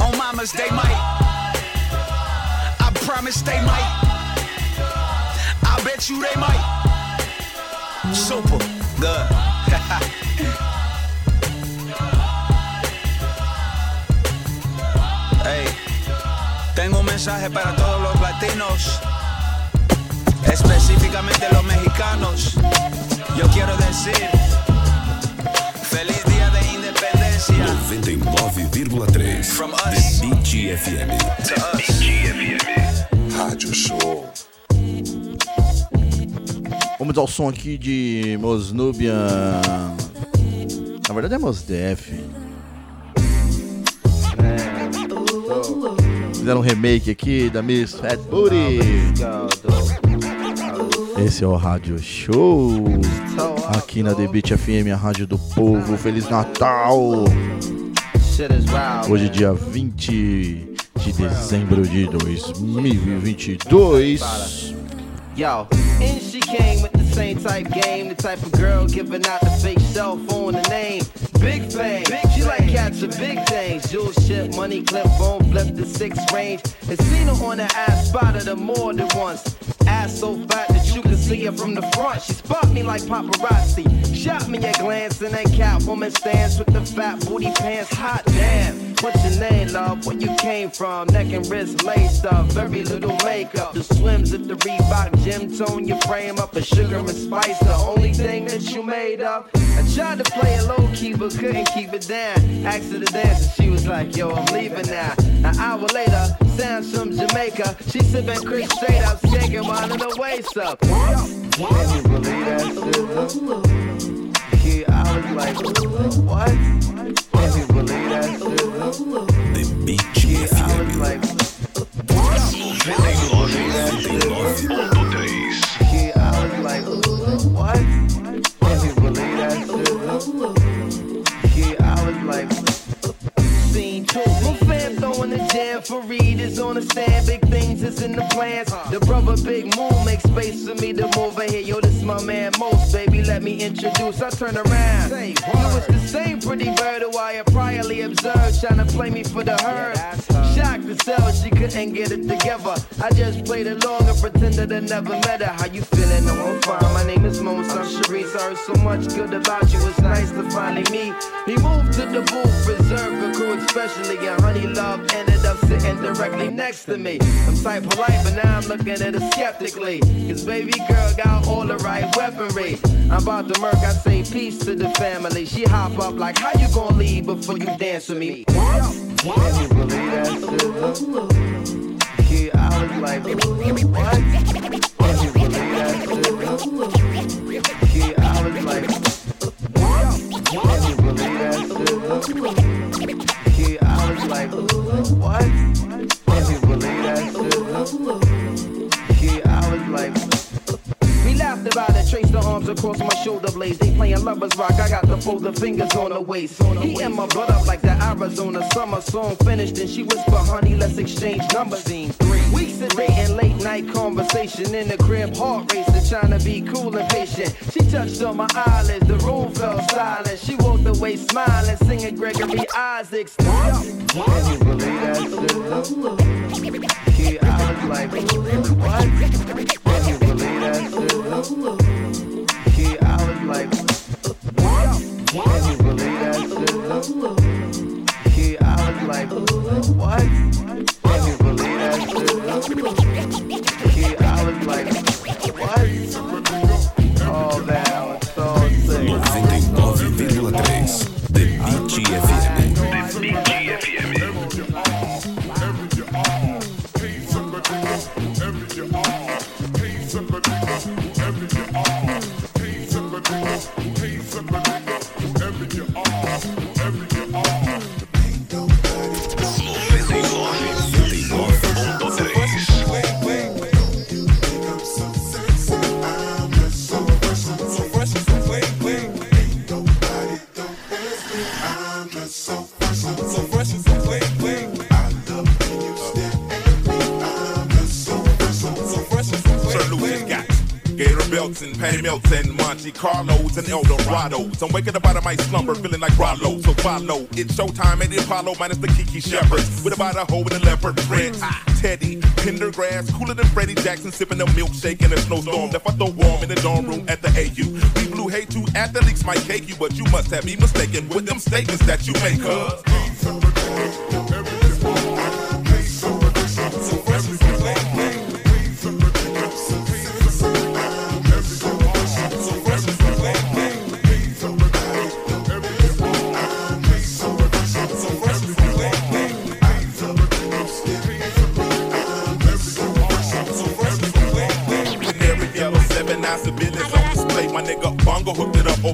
[SPEAKER 32] On mamas, they might. I promise they might. I bet you they might. Super good. hey, tengo un mensaje para todos los latinos, específicamente los mexicanos. Yo quiero decir, feliz día de independencia.
[SPEAKER 3] 99,3
[SPEAKER 32] From
[SPEAKER 3] The
[SPEAKER 32] us.
[SPEAKER 3] Beat FM.
[SPEAKER 32] To us.
[SPEAKER 2] Rádio Show.
[SPEAKER 4] Vamos ao som aqui de Mosnubia. Na verdade é Mosdef. Fizeram um remake aqui da Miss Fat Booty. Esse é o Rádio Show. Aqui na Beat FM, a rádio do povo. Feliz Natal! Hoje, dia 20 de dezembro de 2022.
[SPEAKER 20] Yo, and she came with the same type game, the type of girl giving out the fake cell phone the name. Big fame, she like cats with big things. Jewel ship, money clip, phone flip the six range. And seen her on the ass, spotted her more than once. Ass so fat that you can see her from the front. She spot me like paparazzi. Shot me a glance and then Catwoman stands with the fat booty pants. Hot damn. What's your name, love? Where you came from? Neck and wrist laced up, very little makeup. The swims at the Reebok gym tone your frame up. A sugar and spice, the only thing that you made up. I tried to play it low key, but couldn't keep it down. Asked her to dance, and she was like, Yo, I'm leaving now. An hour later, sounds from Jamaica. She sipping Chris straight up, shaking, winding the waist up. Can you believe that shit? Yeah, I was like, what? Can you believe that shit?
[SPEAKER 3] The Beat
[SPEAKER 20] Yeah, I was like, yeah, readers on the stand. Big things is in the plans. The brother Big Moon makes space for me to move in here. Yo, this my man Mos, baby. Let me introduce. I turn around. You was the same pretty bird who I had priorly observed, trying to play me for the herd. She couldn't get it together. I just played along and pretended I never met her. How you feeling? No, I'm fine. My name is Mos. I'm Sharice. I heard so much good about you. It's nice to finally meet. He moved to the booth, reserved for crew, especially. And Honey Love ended up sitting directly next to me. I'm type polite, but now I'm looking at her skeptically. Cause baby girl got all the right weaponry. I'm about to murk, I say peace to the family. She hop up like, how you gonna leave before you dance with me? Can you believe that? Yeah, I was like, what? Can you believe that? Yeah, I was like, what? Can you believe that I was like, laughed about it, traced the arms across my shoulder blades. They playing lovers rock, I got the folded fingers on the waist. He and my butt up like the Arizona summer song finished, and she whispered, honey, let's exchange numbers. Scene three. Weeks of dating, late night conversation in the crib, heart racing, trying to be cool and patient. She touched on my eyelids, the room fell silent. She walked away smiling, singing Gregory Isaacs. Can you believe that? Yeah, I was like, what? That you believe that shit? Yeah, I like, what? Can you believe that shit? Yeah, I like, what? Oh man, I was so sick.
[SPEAKER 3] 99,3 The Beat FM. The
[SPEAKER 33] Sir patty melts and Monte Carlos and Eldorados. I'm waking up out of my slumber feeling like Rollo. So follow. It's showtime at the Apollo minus the Kiki Shepards. With about a hoe in the leopard print. Teddy, Pendergrass, cooler than Freddie Jackson, sipping a milkshake in a snowstorm. Left I throw warm in the dorm room at the AU. We blew hate to athletes might cake you, but you must have me mistaken with them statements that you make. Cause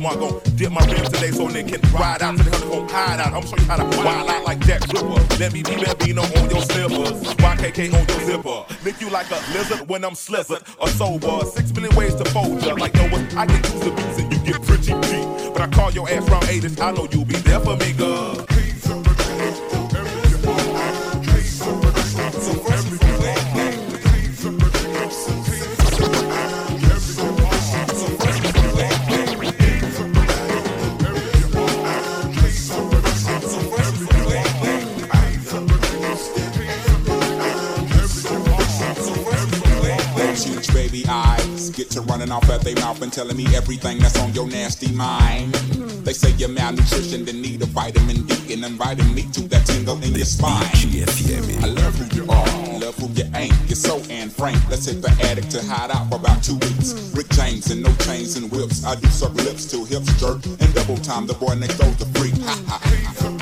[SPEAKER 33] my god, dip my rims today so they can ride out to the honeycomb hide out. I'm gonna show you how to wild out like that Ripper. Let me be Bambino on your slippers. YKK on your zipper. Lick you like a lizard when I'm slizzard or sober. Six million ways to fold ya. Like Noah, I can use abuse and you get pretty cheap. But I call your ass round 80s. I know you'll be there for me, girl.
[SPEAKER 34] Running off at their mouth and telling me everything that's on your nasty mind. They say you're malnutrition, then need a vitamin D and inviting me to that tingle in your spine. I love who you are, love who you ain't. You're so and frank. Let's hit the attic to hide out for about two weeks. Rick James and no chains and whips. I do suck lips till hips jerk and double time. The boy next door's the freak.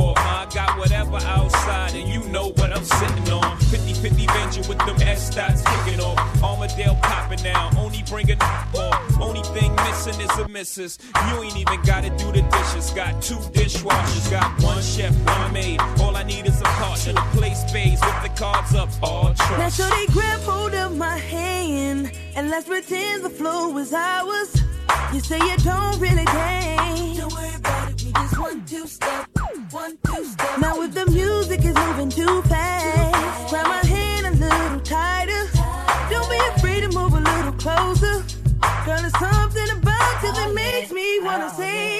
[SPEAKER 34] war,
[SPEAKER 23] ma. Got
[SPEAKER 22] whatever outside, and you know what I'm sitting on. 50 50 venture with them S dots kicking off. Armadale popping now, only bringing all Only thing missing is a missus. You ain't even gotta do the dishes. Got two dishwashers, got one chef, one maid. All I need is a partner to play spades with the cards up. All trust.
[SPEAKER 35] Now, so they grab hold of my hand, and let's pretend the flow is ours. You say you don't really care. Don't worry about it, we just want to step. Now if the music is moving too fast, grab my hand a little tighter. Don't be afraid to move a little closer. Girl, there's something about you that makes me wanna say.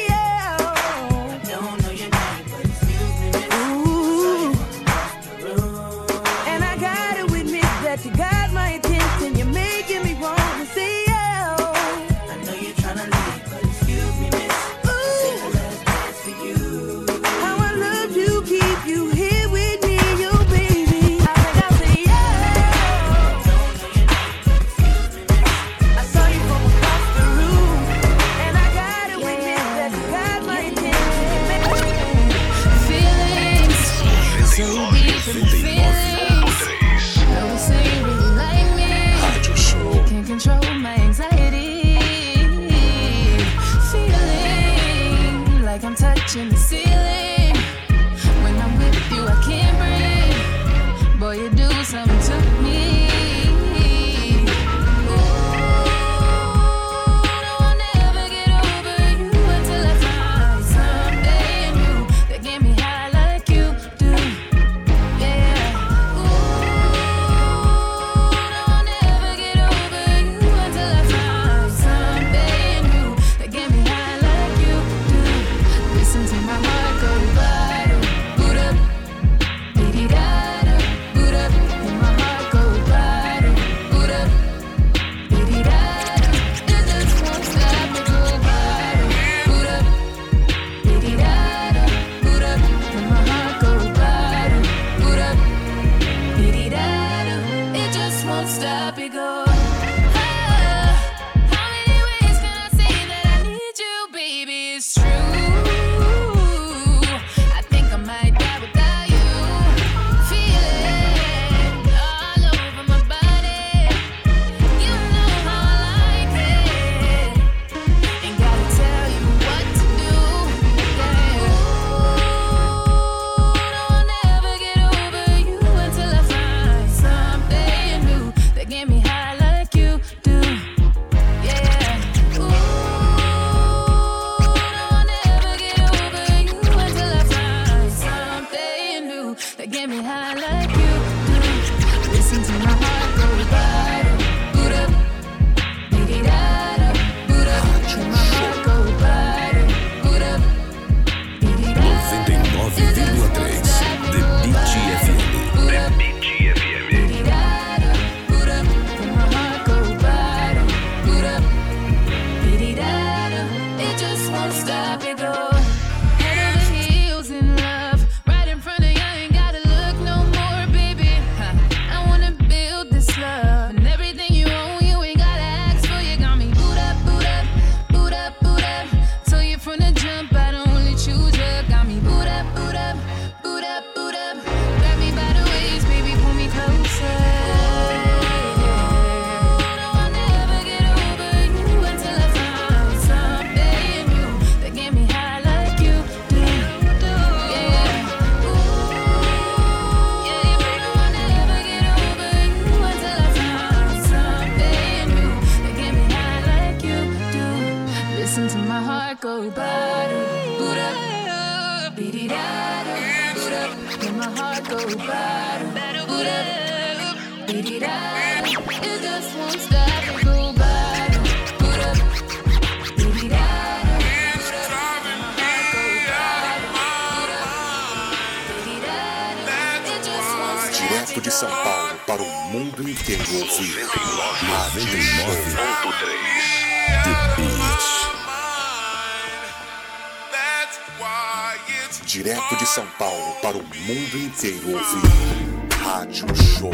[SPEAKER 22] me
[SPEAKER 2] pegou, filho.
[SPEAKER 3] 99.3
[SPEAKER 2] The Beat. Direto de São Paulo para o mundo inteiro ouvir. Rádio Show.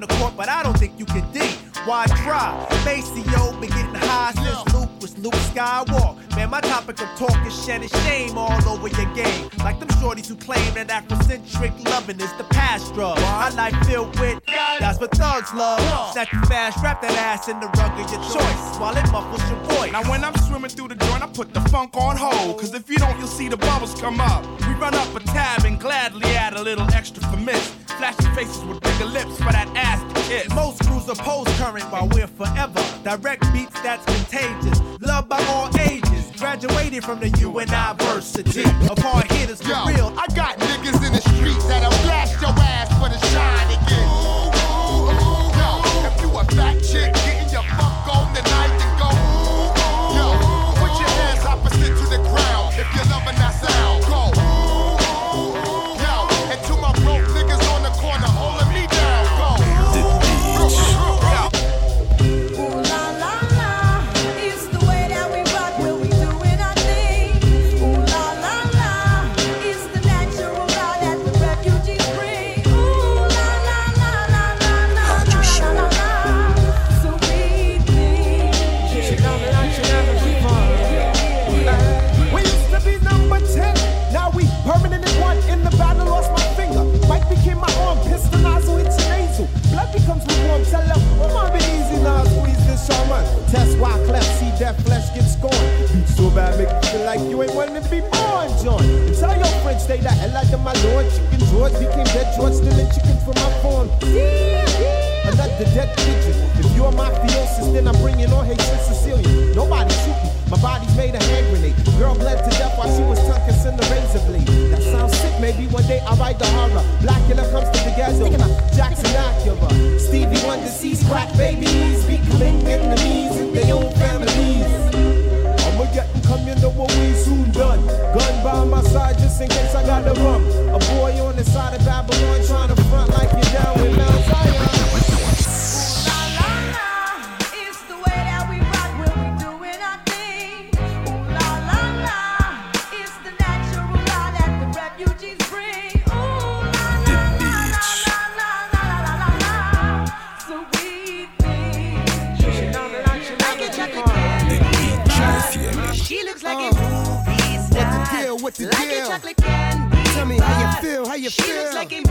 [SPEAKER 2] the
[SPEAKER 36] court, but I don't think you can dig. Why try? Maceo been getting high since Luke was Luke Skywalker. Man, my topic of talk is shedding shame all over your game. Like them shorties who claim that Afrocentric loving is the past drug. My life filled with that's what thugs love. Snap you fast, wrap that ass in the rug of your choice while it muffles your voice.
[SPEAKER 37] Now when I'm swimming through the joint, I put the funk on hold. Cause if you don't, you'll see the bubbles come up. We run up a tab
[SPEAKER 36] Direct beats that's contagious. Loved by all ages. Graduated from the
[SPEAKER 38] UNIV. What the deal?
[SPEAKER 35] Like
[SPEAKER 38] deal?
[SPEAKER 35] a chocolate candy.
[SPEAKER 38] Tell me how you feel, how you
[SPEAKER 35] she
[SPEAKER 38] feel.
[SPEAKER 35] looks like a movie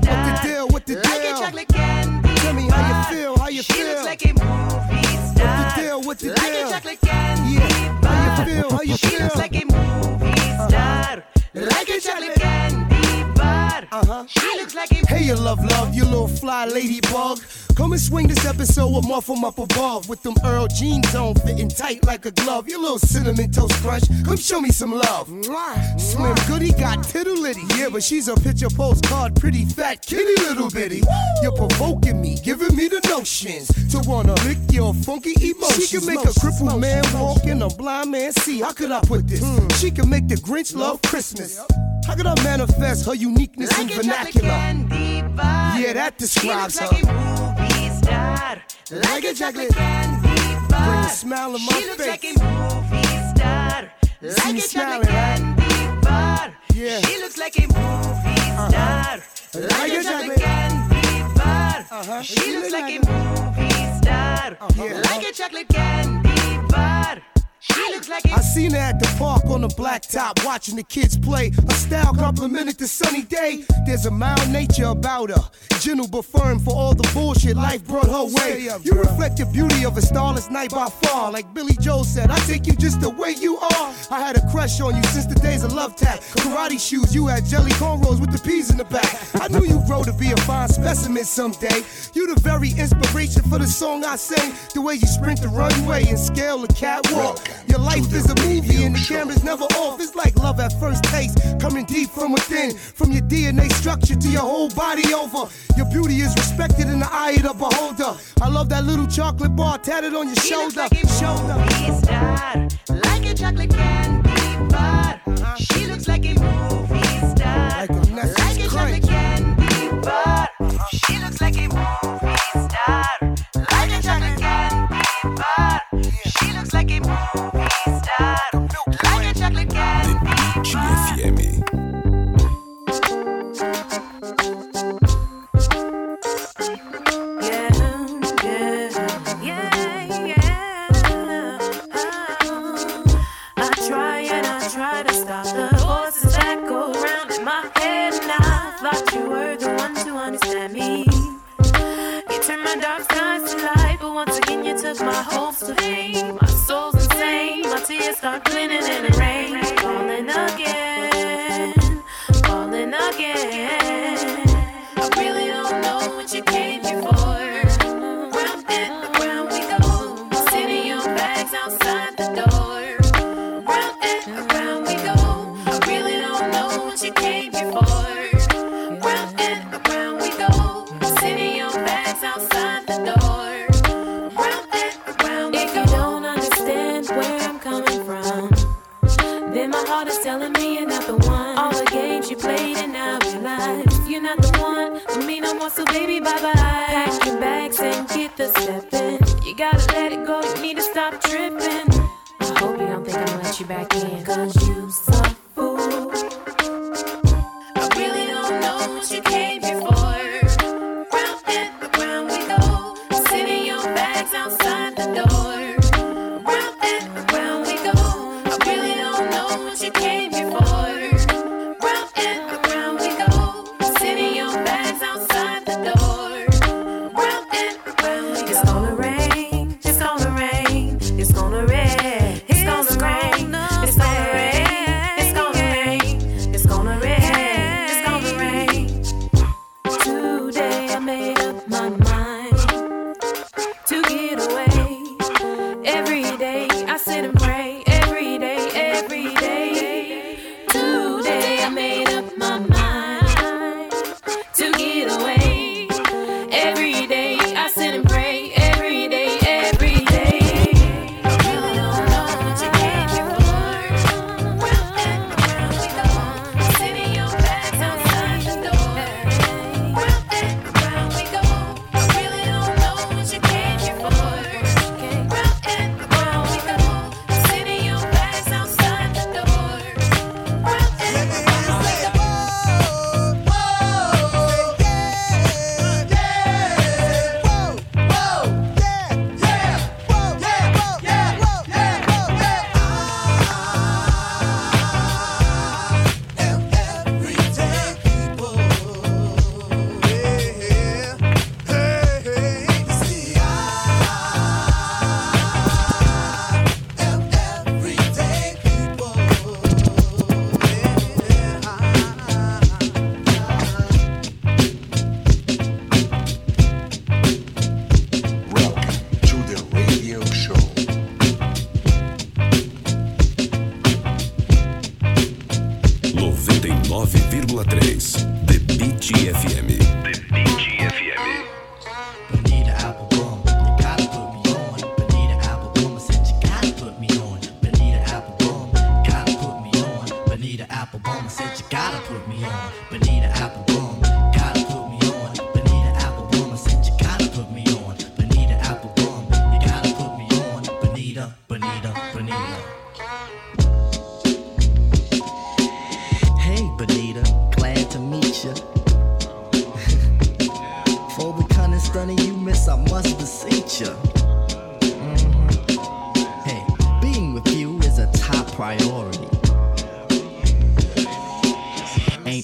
[SPEAKER 35] star.
[SPEAKER 38] What the deal? What the
[SPEAKER 35] Like a
[SPEAKER 38] deal?
[SPEAKER 35] chocolate candy.
[SPEAKER 38] Tell me how you feel, how you
[SPEAKER 35] she
[SPEAKER 38] feel.
[SPEAKER 35] looks like a movie star.
[SPEAKER 38] What the deal? What the
[SPEAKER 35] like
[SPEAKER 38] deal?
[SPEAKER 35] a chocolate candy.
[SPEAKER 38] Yeah. How you feel? How you
[SPEAKER 35] she
[SPEAKER 38] feel?
[SPEAKER 35] looks like a movie star. Like a chocolate candy bar.
[SPEAKER 38] Uh-huh.
[SPEAKER 35] She looks like
[SPEAKER 38] Hey, you love, love, you little fly ladybug. Come and swing this episode with Muff 'em up above. With them Earl jeans on, fitting tight like a glove. You little cinnamon toast crunch. Come show me some love. Slim Goody got tittle litty. Yeah, but she's a picture postcard, pretty fat kitty little bitty. You're provoking me, giving me the notions to wanna lick your funky emotions. She can make a crippled man walk and a blind man see. How could I put this? Hmm. She can make the Grinch love Christmas. How could I manifest her uniqueness in
[SPEAKER 35] like chocolate
[SPEAKER 38] vernacular? Yeah, that describes her.
[SPEAKER 35] like a movie star. Like a chocolate candy bar.
[SPEAKER 38] Bring a smile on my
[SPEAKER 35] she looks
[SPEAKER 38] face.
[SPEAKER 35] like a movie star. Like a chocolate candy bar.
[SPEAKER 38] Yeah.
[SPEAKER 35] She looks like a movie star. Like a chocolate candy bar.
[SPEAKER 38] Uh-huh.
[SPEAKER 35] She looks like a movie star. Like a chocolate candy bar. She looks like a
[SPEAKER 38] I seen her at the park on the blacktop watching the kids play. Her style complimented the sunny day. There's a mild nature about her. Gentle but firm for all the bullshit life brought her way. You reflect the beauty of a starless night by far. Like Billy Joel said, I take you just the way you are. I had a crush on you since the days of love tap. Karate shoes, you had jelly cornrows with the peas in the back. I knew you'd grow to be a fine specimen someday. You the very inspiration for the song I sing. The way you sprint the runway and scale the catwalk. Your life is a movie and the camera's never off. It's like love at first taste, coming deep from within. From your DNA structure to your whole body over. Your beauty is respected in the eye of the beholder. I love that little chocolate bar tatted on your
[SPEAKER 35] looks
[SPEAKER 38] shoulder.
[SPEAKER 35] like a
[SPEAKER 38] shoulder.
[SPEAKER 35] movie star. Like a chocolate candy bar. Uh-huh. She looks like a movie
[SPEAKER 39] my hopes to fame. Bye bye. Pack your bags and get the stepping.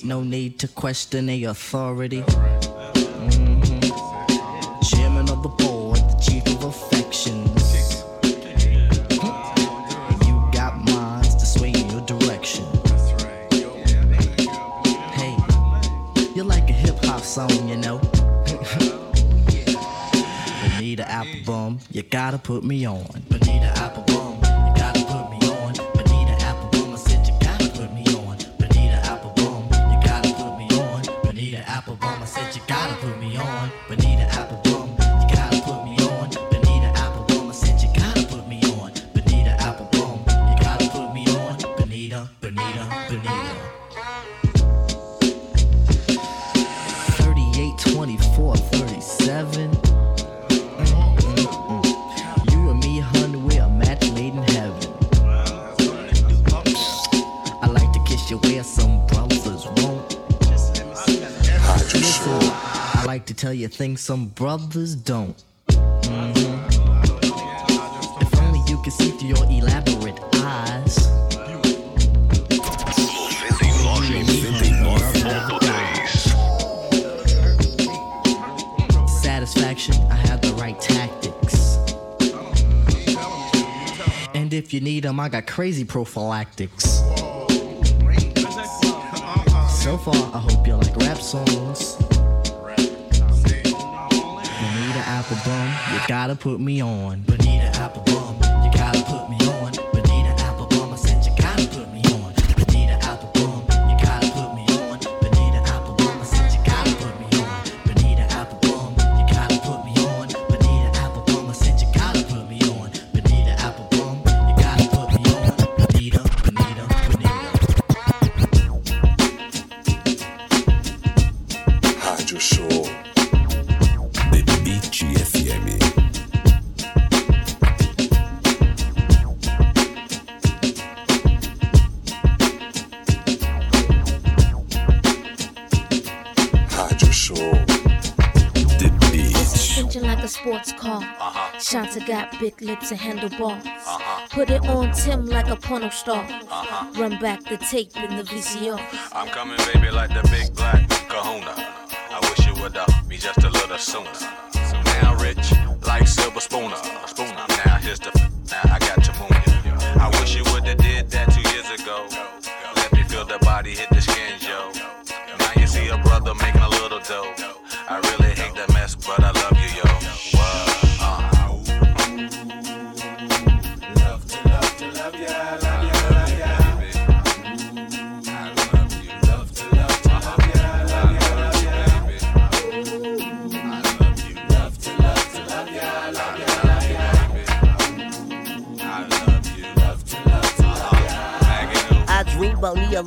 [SPEAKER 40] No need to question the authority. Tell you things some brothers don't. Mhm. If only you could see through your elaborate eyes. satisfaction, I have the right tactics. And if you need them, I got crazy prophylactics. So far, I hope you like rap songs. You gotta put me on. Bonita
[SPEAKER 41] Shanta got big lips and handlebars. Put it on Tim like a porno star. Run back the tape in the VCR.
[SPEAKER 42] I'm coming, baby, like the big black kahuna. I wish you would uh, be just a little sooner. So now rich, like silver spooner. Spooner.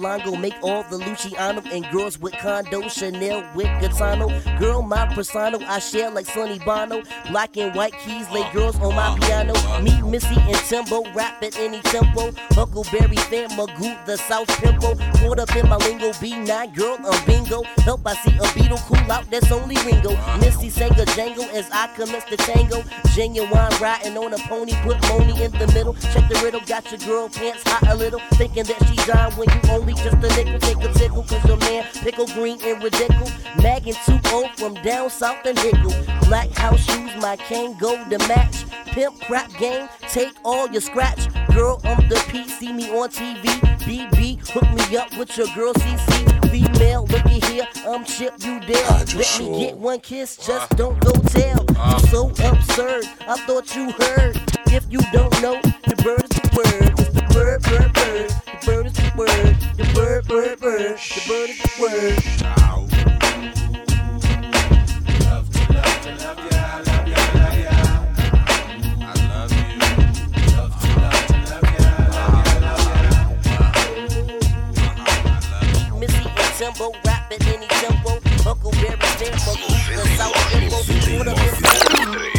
[SPEAKER 10] Longo, make all the Luciano and girls with condo, Chanel with Gaetano. Girl, my persona, I share like Sonny Bono. Black and white keys, lay girls on my piano. Me, Missy, and Timbo, rap at any tempo. Huckleberry fan, Magoo, the South Pimple. Caught up in my lingo, B9, girl, I'm bingo. Help, I see a beetle cool out, that's only Ringo. Missy sang a jangle as I commence the tango. Genuine riding on a pony, put Moni in the middle. Check the riddle, got your girl pants hot a little. Thinking that she dying when you only just a nickel. Take a tickle, cause man pickle green and ridiculous. Mag and 2 from down south and Hickle. Black house shoes, my cane go to match. Pimp crap game, take all your scratch. Girl, I'm the P, see me on TV. BB, hook me up with your girl CC female, looky here, I'm um, Chip you Udell. Let me get one kiss, just don't go tell. You're so absurd, I thought you heard. If you don't know, the bird is the word. It's the bird, bird, bird. The bird is the word. The bird, bird, bird. The bird is the word.
[SPEAKER 43] Love to love to
[SPEAKER 44] love you. Timbo, rapping any tempo. Huckleberry, stand for the sour info.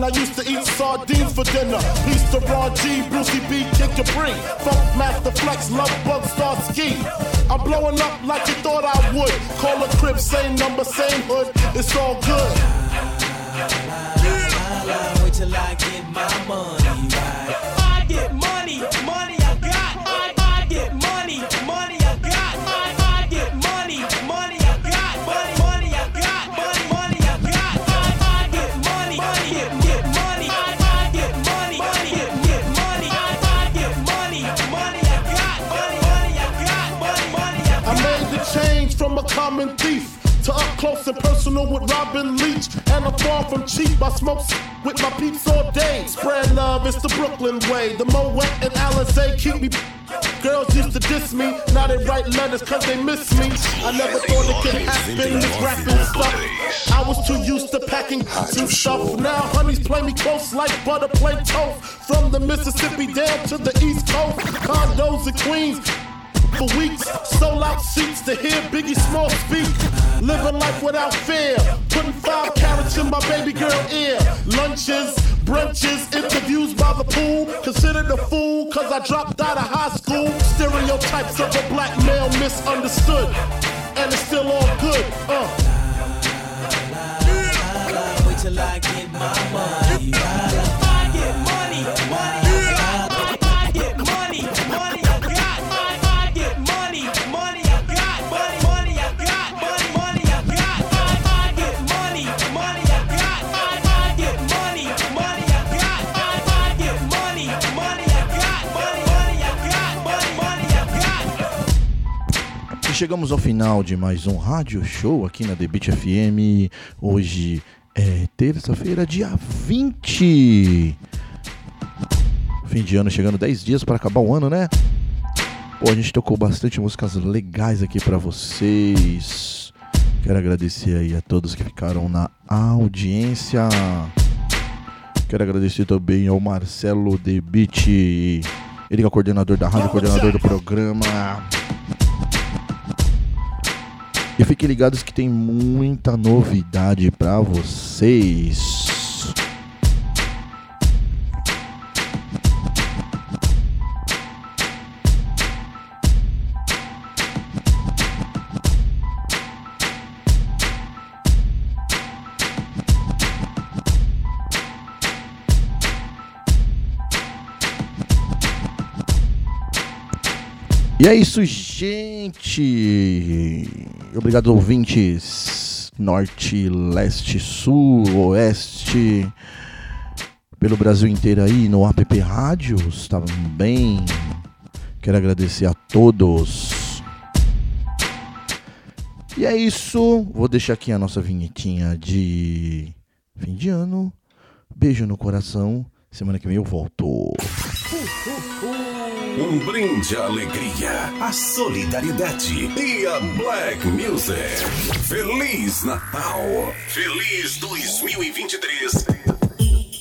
[SPEAKER 44] When I used to eat sardines for dinner? Peace to Ron G, Brucey B, Kid Capri. Funkmaster Flex, Love Bug, Starski. I'm blowing up like you thought I would. Call a crib, same number, same hood. It's all good. With Robin Leach. And I'm far from cheap. I smoke with my peeps all day. Spread love, it's the Brooklyn way. The Moet and Alizé keep me. Girls used to diss me, now they write letters cause they miss me. I never thought it could happen, this rapping stuff. I was too used to packing and stuff. Now honeys play me close like butter play toast. From the Mississippi down to the East Coast, condos in Queens for weeks. Sold out seats to hear Biggie Small speak. Living life without fear. Putting five carats in my baby girl ear. Lunches, brunches, interviews by the pool. Considered a fool cause I dropped out of high school. Stereotypes of a black male misunderstood. And it's still all good. Uh.
[SPEAKER 43] Wait till I get my money
[SPEAKER 4] chegamos ao final de mais um rádio show aqui na The Beat FM. Hoje é terça-feira, dia 20. Fim de ano chegando 10 dias para acabar o ano, né? Pô, a gente tocou bastante músicas legais aqui para vocês. Quero agradecer aí a todos que ficaram na audiência. Quero agradecer também ao Marcelo Beat. Ele que é o coordenador da rádio, coordenador do programa. E fiquem ligados que tem muita novidade pra vocês. E é isso, gente. Obrigado, ouvintes. Norte, leste, sul, oeste. Pelo Brasil inteiro aí, no app Rádios também. Quero agradecer a todos. E é isso. Vou deixar aqui a nossa vinhetinha de fim de ano. Beijo no coração. Semana que vem eu volto.
[SPEAKER 3] Um brinde à alegria, à solidariedade e à Black Music. Feliz Natal! Feliz 2023!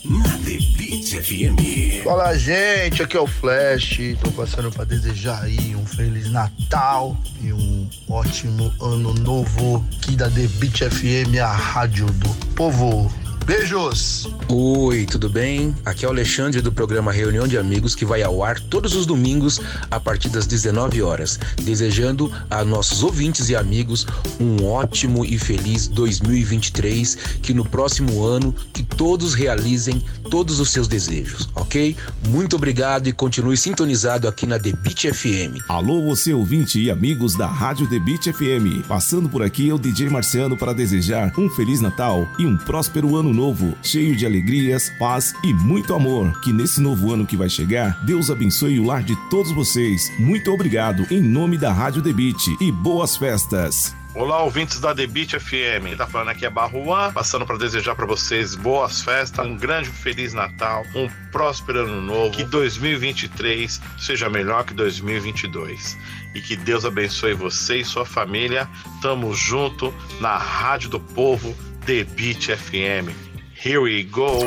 [SPEAKER 3] Na Beat FM.
[SPEAKER 45] Fala gente, aqui é o Flash. Tô passando para desejar aí um feliz Natal e um ótimo ano novo aqui da Beat FM, a rádio do povo. Beijos!
[SPEAKER 6] Oi, tudo bem? Aqui é o Alexandre do programa Reunião de Amigos que vai ao ar todos os domingos a partir das 19 horas. Desejando a nossos ouvintes e amigos um ótimo e feliz 2023, que no próximo ano que todos realizem todos os seus desejos, ok? Muito obrigado e continue sintonizado aqui na The Beat FM.
[SPEAKER 7] Alô, você ouvinte e amigos da Rádio The Beat FM. Passando por aqui é o DJ Marciano para desejar um Feliz Natal e um próspero ano novo, cheio de alegrias, paz e muito amor. Que nesse novo ano que vai chegar, Deus abençoe o lar de todos vocês. Muito obrigado em nome da Rádio Beat e boas festas.
[SPEAKER 8] Olá, ouvintes da Beat FM. Tá falando aqui é Barruan, passando para desejar para vocês boas festas, um grande feliz Natal, um próspero ano novo, que 2023 seja melhor que 2022 e que Deus abençoe você e sua família. Tamo junto na Rádio do Povo, Beat FM. Here we go.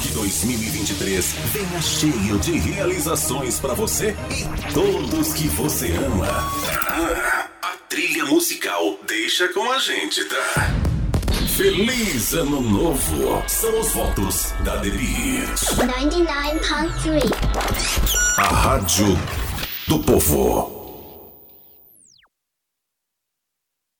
[SPEAKER 3] Que 2023 venha cheio de realizações para você e todos que você ama. Ah, a trilha musical deixa com a gente, tá? Feliz Ano Novo! São os votos da The Beat.
[SPEAKER 46] 99.3
[SPEAKER 3] A Rádio do Povo.